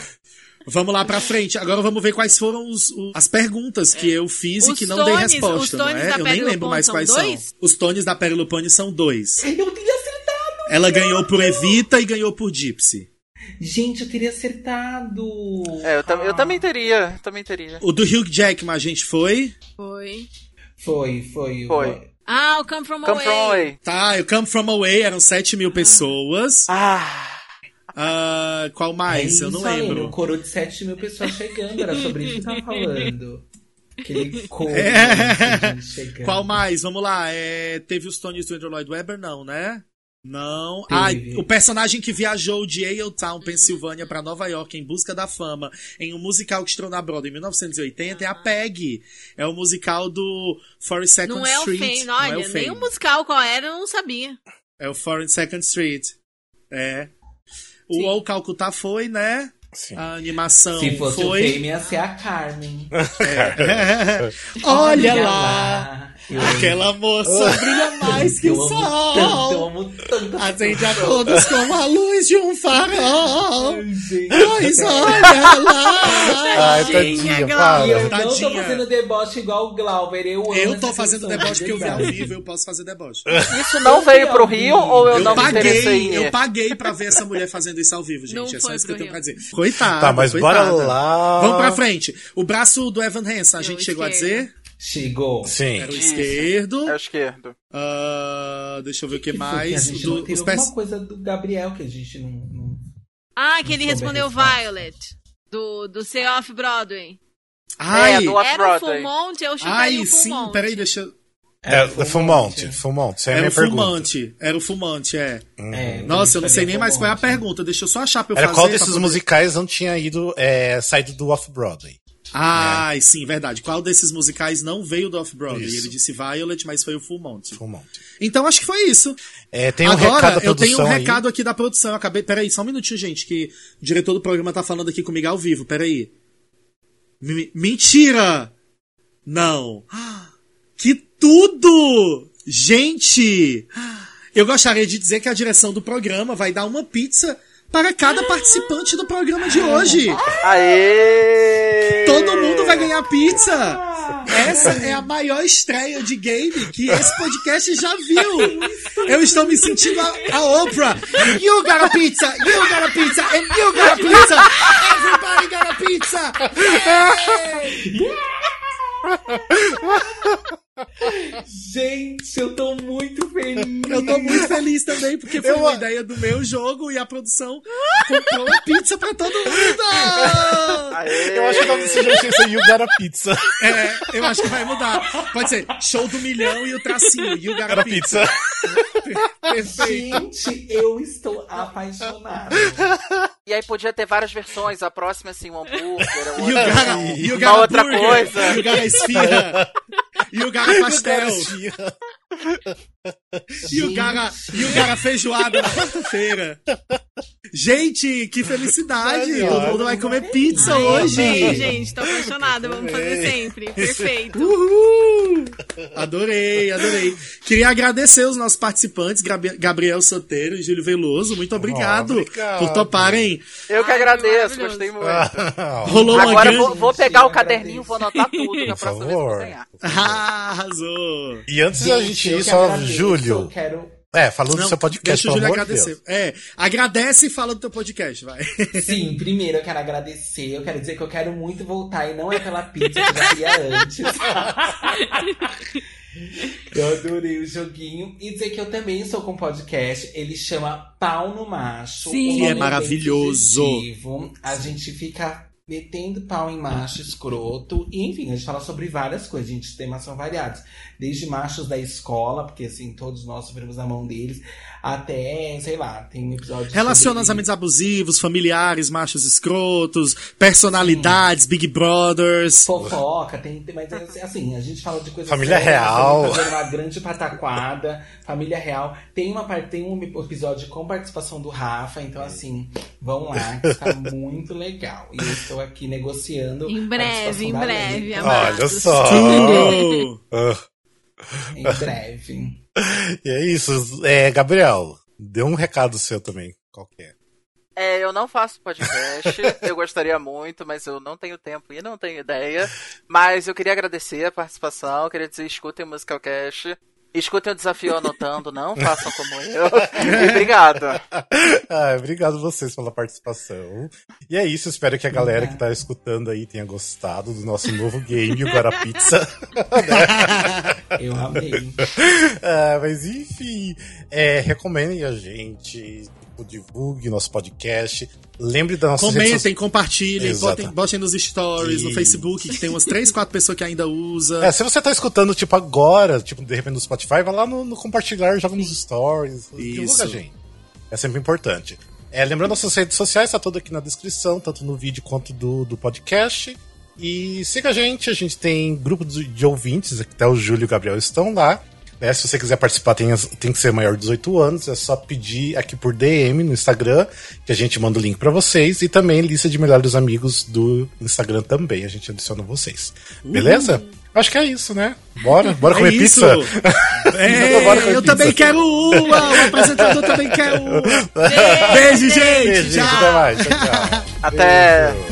Vamos lá pra frente. Agora vamos ver quais foram os- o- as perguntas que eu fiz e Os que não dei tones- resposta, os não é? da Eu nem lembro mais são quais dois? são. Os tones da Pérola Pane são dois. Eu teria acertado. Ela ganhou por Evita e ganhou por Gypsy. Gente, eu teria acertado. É, eu, tam- eu Ah, também teria. Também teria. O do Hugh Jackman a gente foi. Foi. Foi, foi. Foi. Ah, o Come From Come Away. from away. Tá, o Come From Away eram 7 mil pessoas. Ah. Ah, qual mais? é eu não aí, lembro. Um coro de 7 mil pessoas chegando, era sobre isso que eu tava falando. Aquele (laughs) coro É. chegando. Qual mais? Vamos lá. É, teve os Tones do Andrew Lloyd Webber? Não, né? Não. Ah, o personagem que viajou de Yaletown, Pensilvânia, para Nova York em busca da fama em um musical que estreou na Broadway em 1980 é a Peg. É o musical do 42nd Não é o Street. Fame, não é olha, o nem Fame. o musical qual era, eu não sabia. É o 42nd Street. É. O Sim. All Calcutá foi, né? Sim. A animação Se fosse foi. o Fame, ia ser a Carmen. (laughs) Olha lá, Eu (laughs) aquela moça (laughs) brilha mais que eu o amo tanto, eu sol. amo tanto. Acende a todos como a luz de um farol. Gente. Pois olha lá. (laughs) Ai, Tadinha, tadinha, Glauber. Eu para. não tô Tadinha. fazendo deboche igual o Glauber. Eu, amo Eu tô fazendo deboche porque eu vi ao vivo, eu posso fazer deboche. Isso não veio pro Rio ou eu, Eu não me interessei paguei, eu paguei pra ver essa mulher fazendo isso ao vivo, gente. Não é só isso que eu tenho pra Rio. dizer. Coitada. Tá, mas coitada. bora lá. Vamos pra frente. O braço do Evan Hansen, a Eu gente chegou a dizer? Chegou. Sim. Era o Isso. esquerdo. É o esquerdo. Ah, deixa eu ver o que Que que mais. gente Do- teve alguma pers- coisa do Gabriel que a gente não. não... Ah, que ele Não soube a respondeu. Violet. Do, do Say Off Broadway. Ai, É, do Off- Era o Broadway. Full Monte, eu chutaria ai o Full sim, Monte. peraí, deixa eu... É, Full Fumante. Fumante. É Era pergunta. fumante. Era o fumante, é. É, Nossa, eu não sei nem mais qual é a pergunta. Deixa eu só achar pra eu Era fazer. qual desses poder- musicais não tinha ido, é, saído do Off-Broadway? Ai, sim, verdade. Qual desses musicais não veio do Off-Broadway? Ele disse Violet, mas foi o Full Monty. Fumante. Então acho que foi isso. É, tem um Agora, recado da eu tenho um produção aí. recado aqui da produção. Eu acabei. Peraí, só um minutinho, gente, que o diretor do programa tá falando aqui comigo ao vivo. Peraí. M- mentira! Não. Que tudo! Gente! Eu gostaria de dizer que a direção do programa vai dar uma pizza para cada participante do programa de hoje. Aê! Todo mundo vai ganhar pizza! Essa é a maior estreia de game que esse podcast já viu! Eu estou me sentindo a, a Oprah! You got a pizza! You got a pizza! And you got a pizza! Everybody got a pizza! Gente, eu tô muito feliz. Eu tô muito feliz também, porque foi Eu- uma ideia do meu jogo e a produção comprou uma pizza pra todo mundo! Aê! Eu acho que o nome desse jogo que ser You Got a Pizza. É, eu acho que vai mudar. Pode ser show do milhão e o tracinho. You got a pizza. pizza. Perfeito. Gente, eu estou apaixonado. E aí podia ter várias versões. A próxima, assim, um hambúrguer. a o outra, um- e o uma cara outra burger, coisa. E o cara esfirra. E o cara pastel. E o cara, e o cara feijoada na quarta-feira. Gente, que felicidade! Todo ai. mundo vai comer pizza Ai, hoje. amei, gente, tô apaixonada. Vamos fazer sempre. Perfeito. Uhul! Adorei, adorei. Queria agradecer os nossos participantes, Gabriel Soteiro e Júlio Veloso. Muito obrigado, obrigado. por toparem. Eu que Ai, agradeço, gostei muito. Rolou uma Agora grande... vou, vou pegar o eu caderninho, vou anotar tudo, que a Por próxima vez eu vou favor. ganhar. Ah, arrasou. E antes da gente ir, só, agradeço, Júlio. Quero. É, falando do Não, seu podcast, deixa o Júlio agradecer. Deus. É, agradece e fala do teu podcast, vai. Sim, primeiro eu quero agradecer. Eu quero dizer que eu quero muito voltar e não é pela pizza que eu já ia antes. (laughs) eu adorei o joguinho. E dizer que eu também estou com um podcast. Ele chama Pau no Macho. Sim. O nome É maravilhoso. sugestivo. A gente fica metendo pau em macho escroto. E, enfim, a gente fala sobre várias coisas, gente. Temas são variados. Desde machos da escola, porque assim, todos nós sofremos na mão deles, até, sei lá, tem um episódio. Relacionamentos sobre... abusivos, familiares, machos escrotos, personalidades, Sim. Big Brothers. Fofoca, tem, mas assim, a gente fala de coisas. Família sérias, real. Uma grande pataquada. família real. Tem, uma, tem um episódio com participação do Rafa, então assim, vão lá, que tá (laughs) muito legal. E eu estou aqui negociando. Em breve, em breve, Olha só. (laughs) em breve. E é isso. É, Gabriel, dê um recado seu também. Qual que é? É, eu não faço podcast, (laughs) eu gostaria muito, mas eu não tenho tempo e não tenho ideia. Mas eu queria agradecer a participação, queria dizer, escutem o Musicalcast. Escutem o desafio anotando, não façam como eu. E obrigado. (laughs) Ah, obrigado vocês pela participação. E é isso, espero que a galera que tá escutando aí tenha gostado do nosso novo game, o Guarapizza. (laughs) eu amei. Ah, mas enfim, é, recomendem a gente, divulgue nosso podcast. Lembre da nossa Comentem, compartilhem, botem, botem, nos stories, e... no Facebook, que tem umas 3, 4 pessoas que ainda usam. É, se você tá escutando, tipo, agora, tipo, de repente no Spotify, vai lá no, no compartilhar, joga nos stories. Isso. Divulga a gente. É sempre importante. É, lembrando nossas redes sociais, tá tudo aqui na descrição, tanto no vídeo quanto do, do podcast. E siga a gente, a gente tem grupo de, de ouvintes, até o Júlio e o Gabriel estão lá. Né? Se você quiser participar, tem, tem que ser maior de 18 anos. É só pedir aqui por DM no Instagram, que a gente manda o link para vocês. E também lista de melhores amigos do Instagram também. A gente adiciona vocês. Beleza? Uh. Acho que é isso, né? Bora, (laughs) bora é comer isso. pizza. É, (laughs) bora comer eu pizza. também quero uma. O apresentador também quer uma. (laughs) Beijo, gente. Beijo, gente. Até mais. Tchau, tchau. Até. Beijo.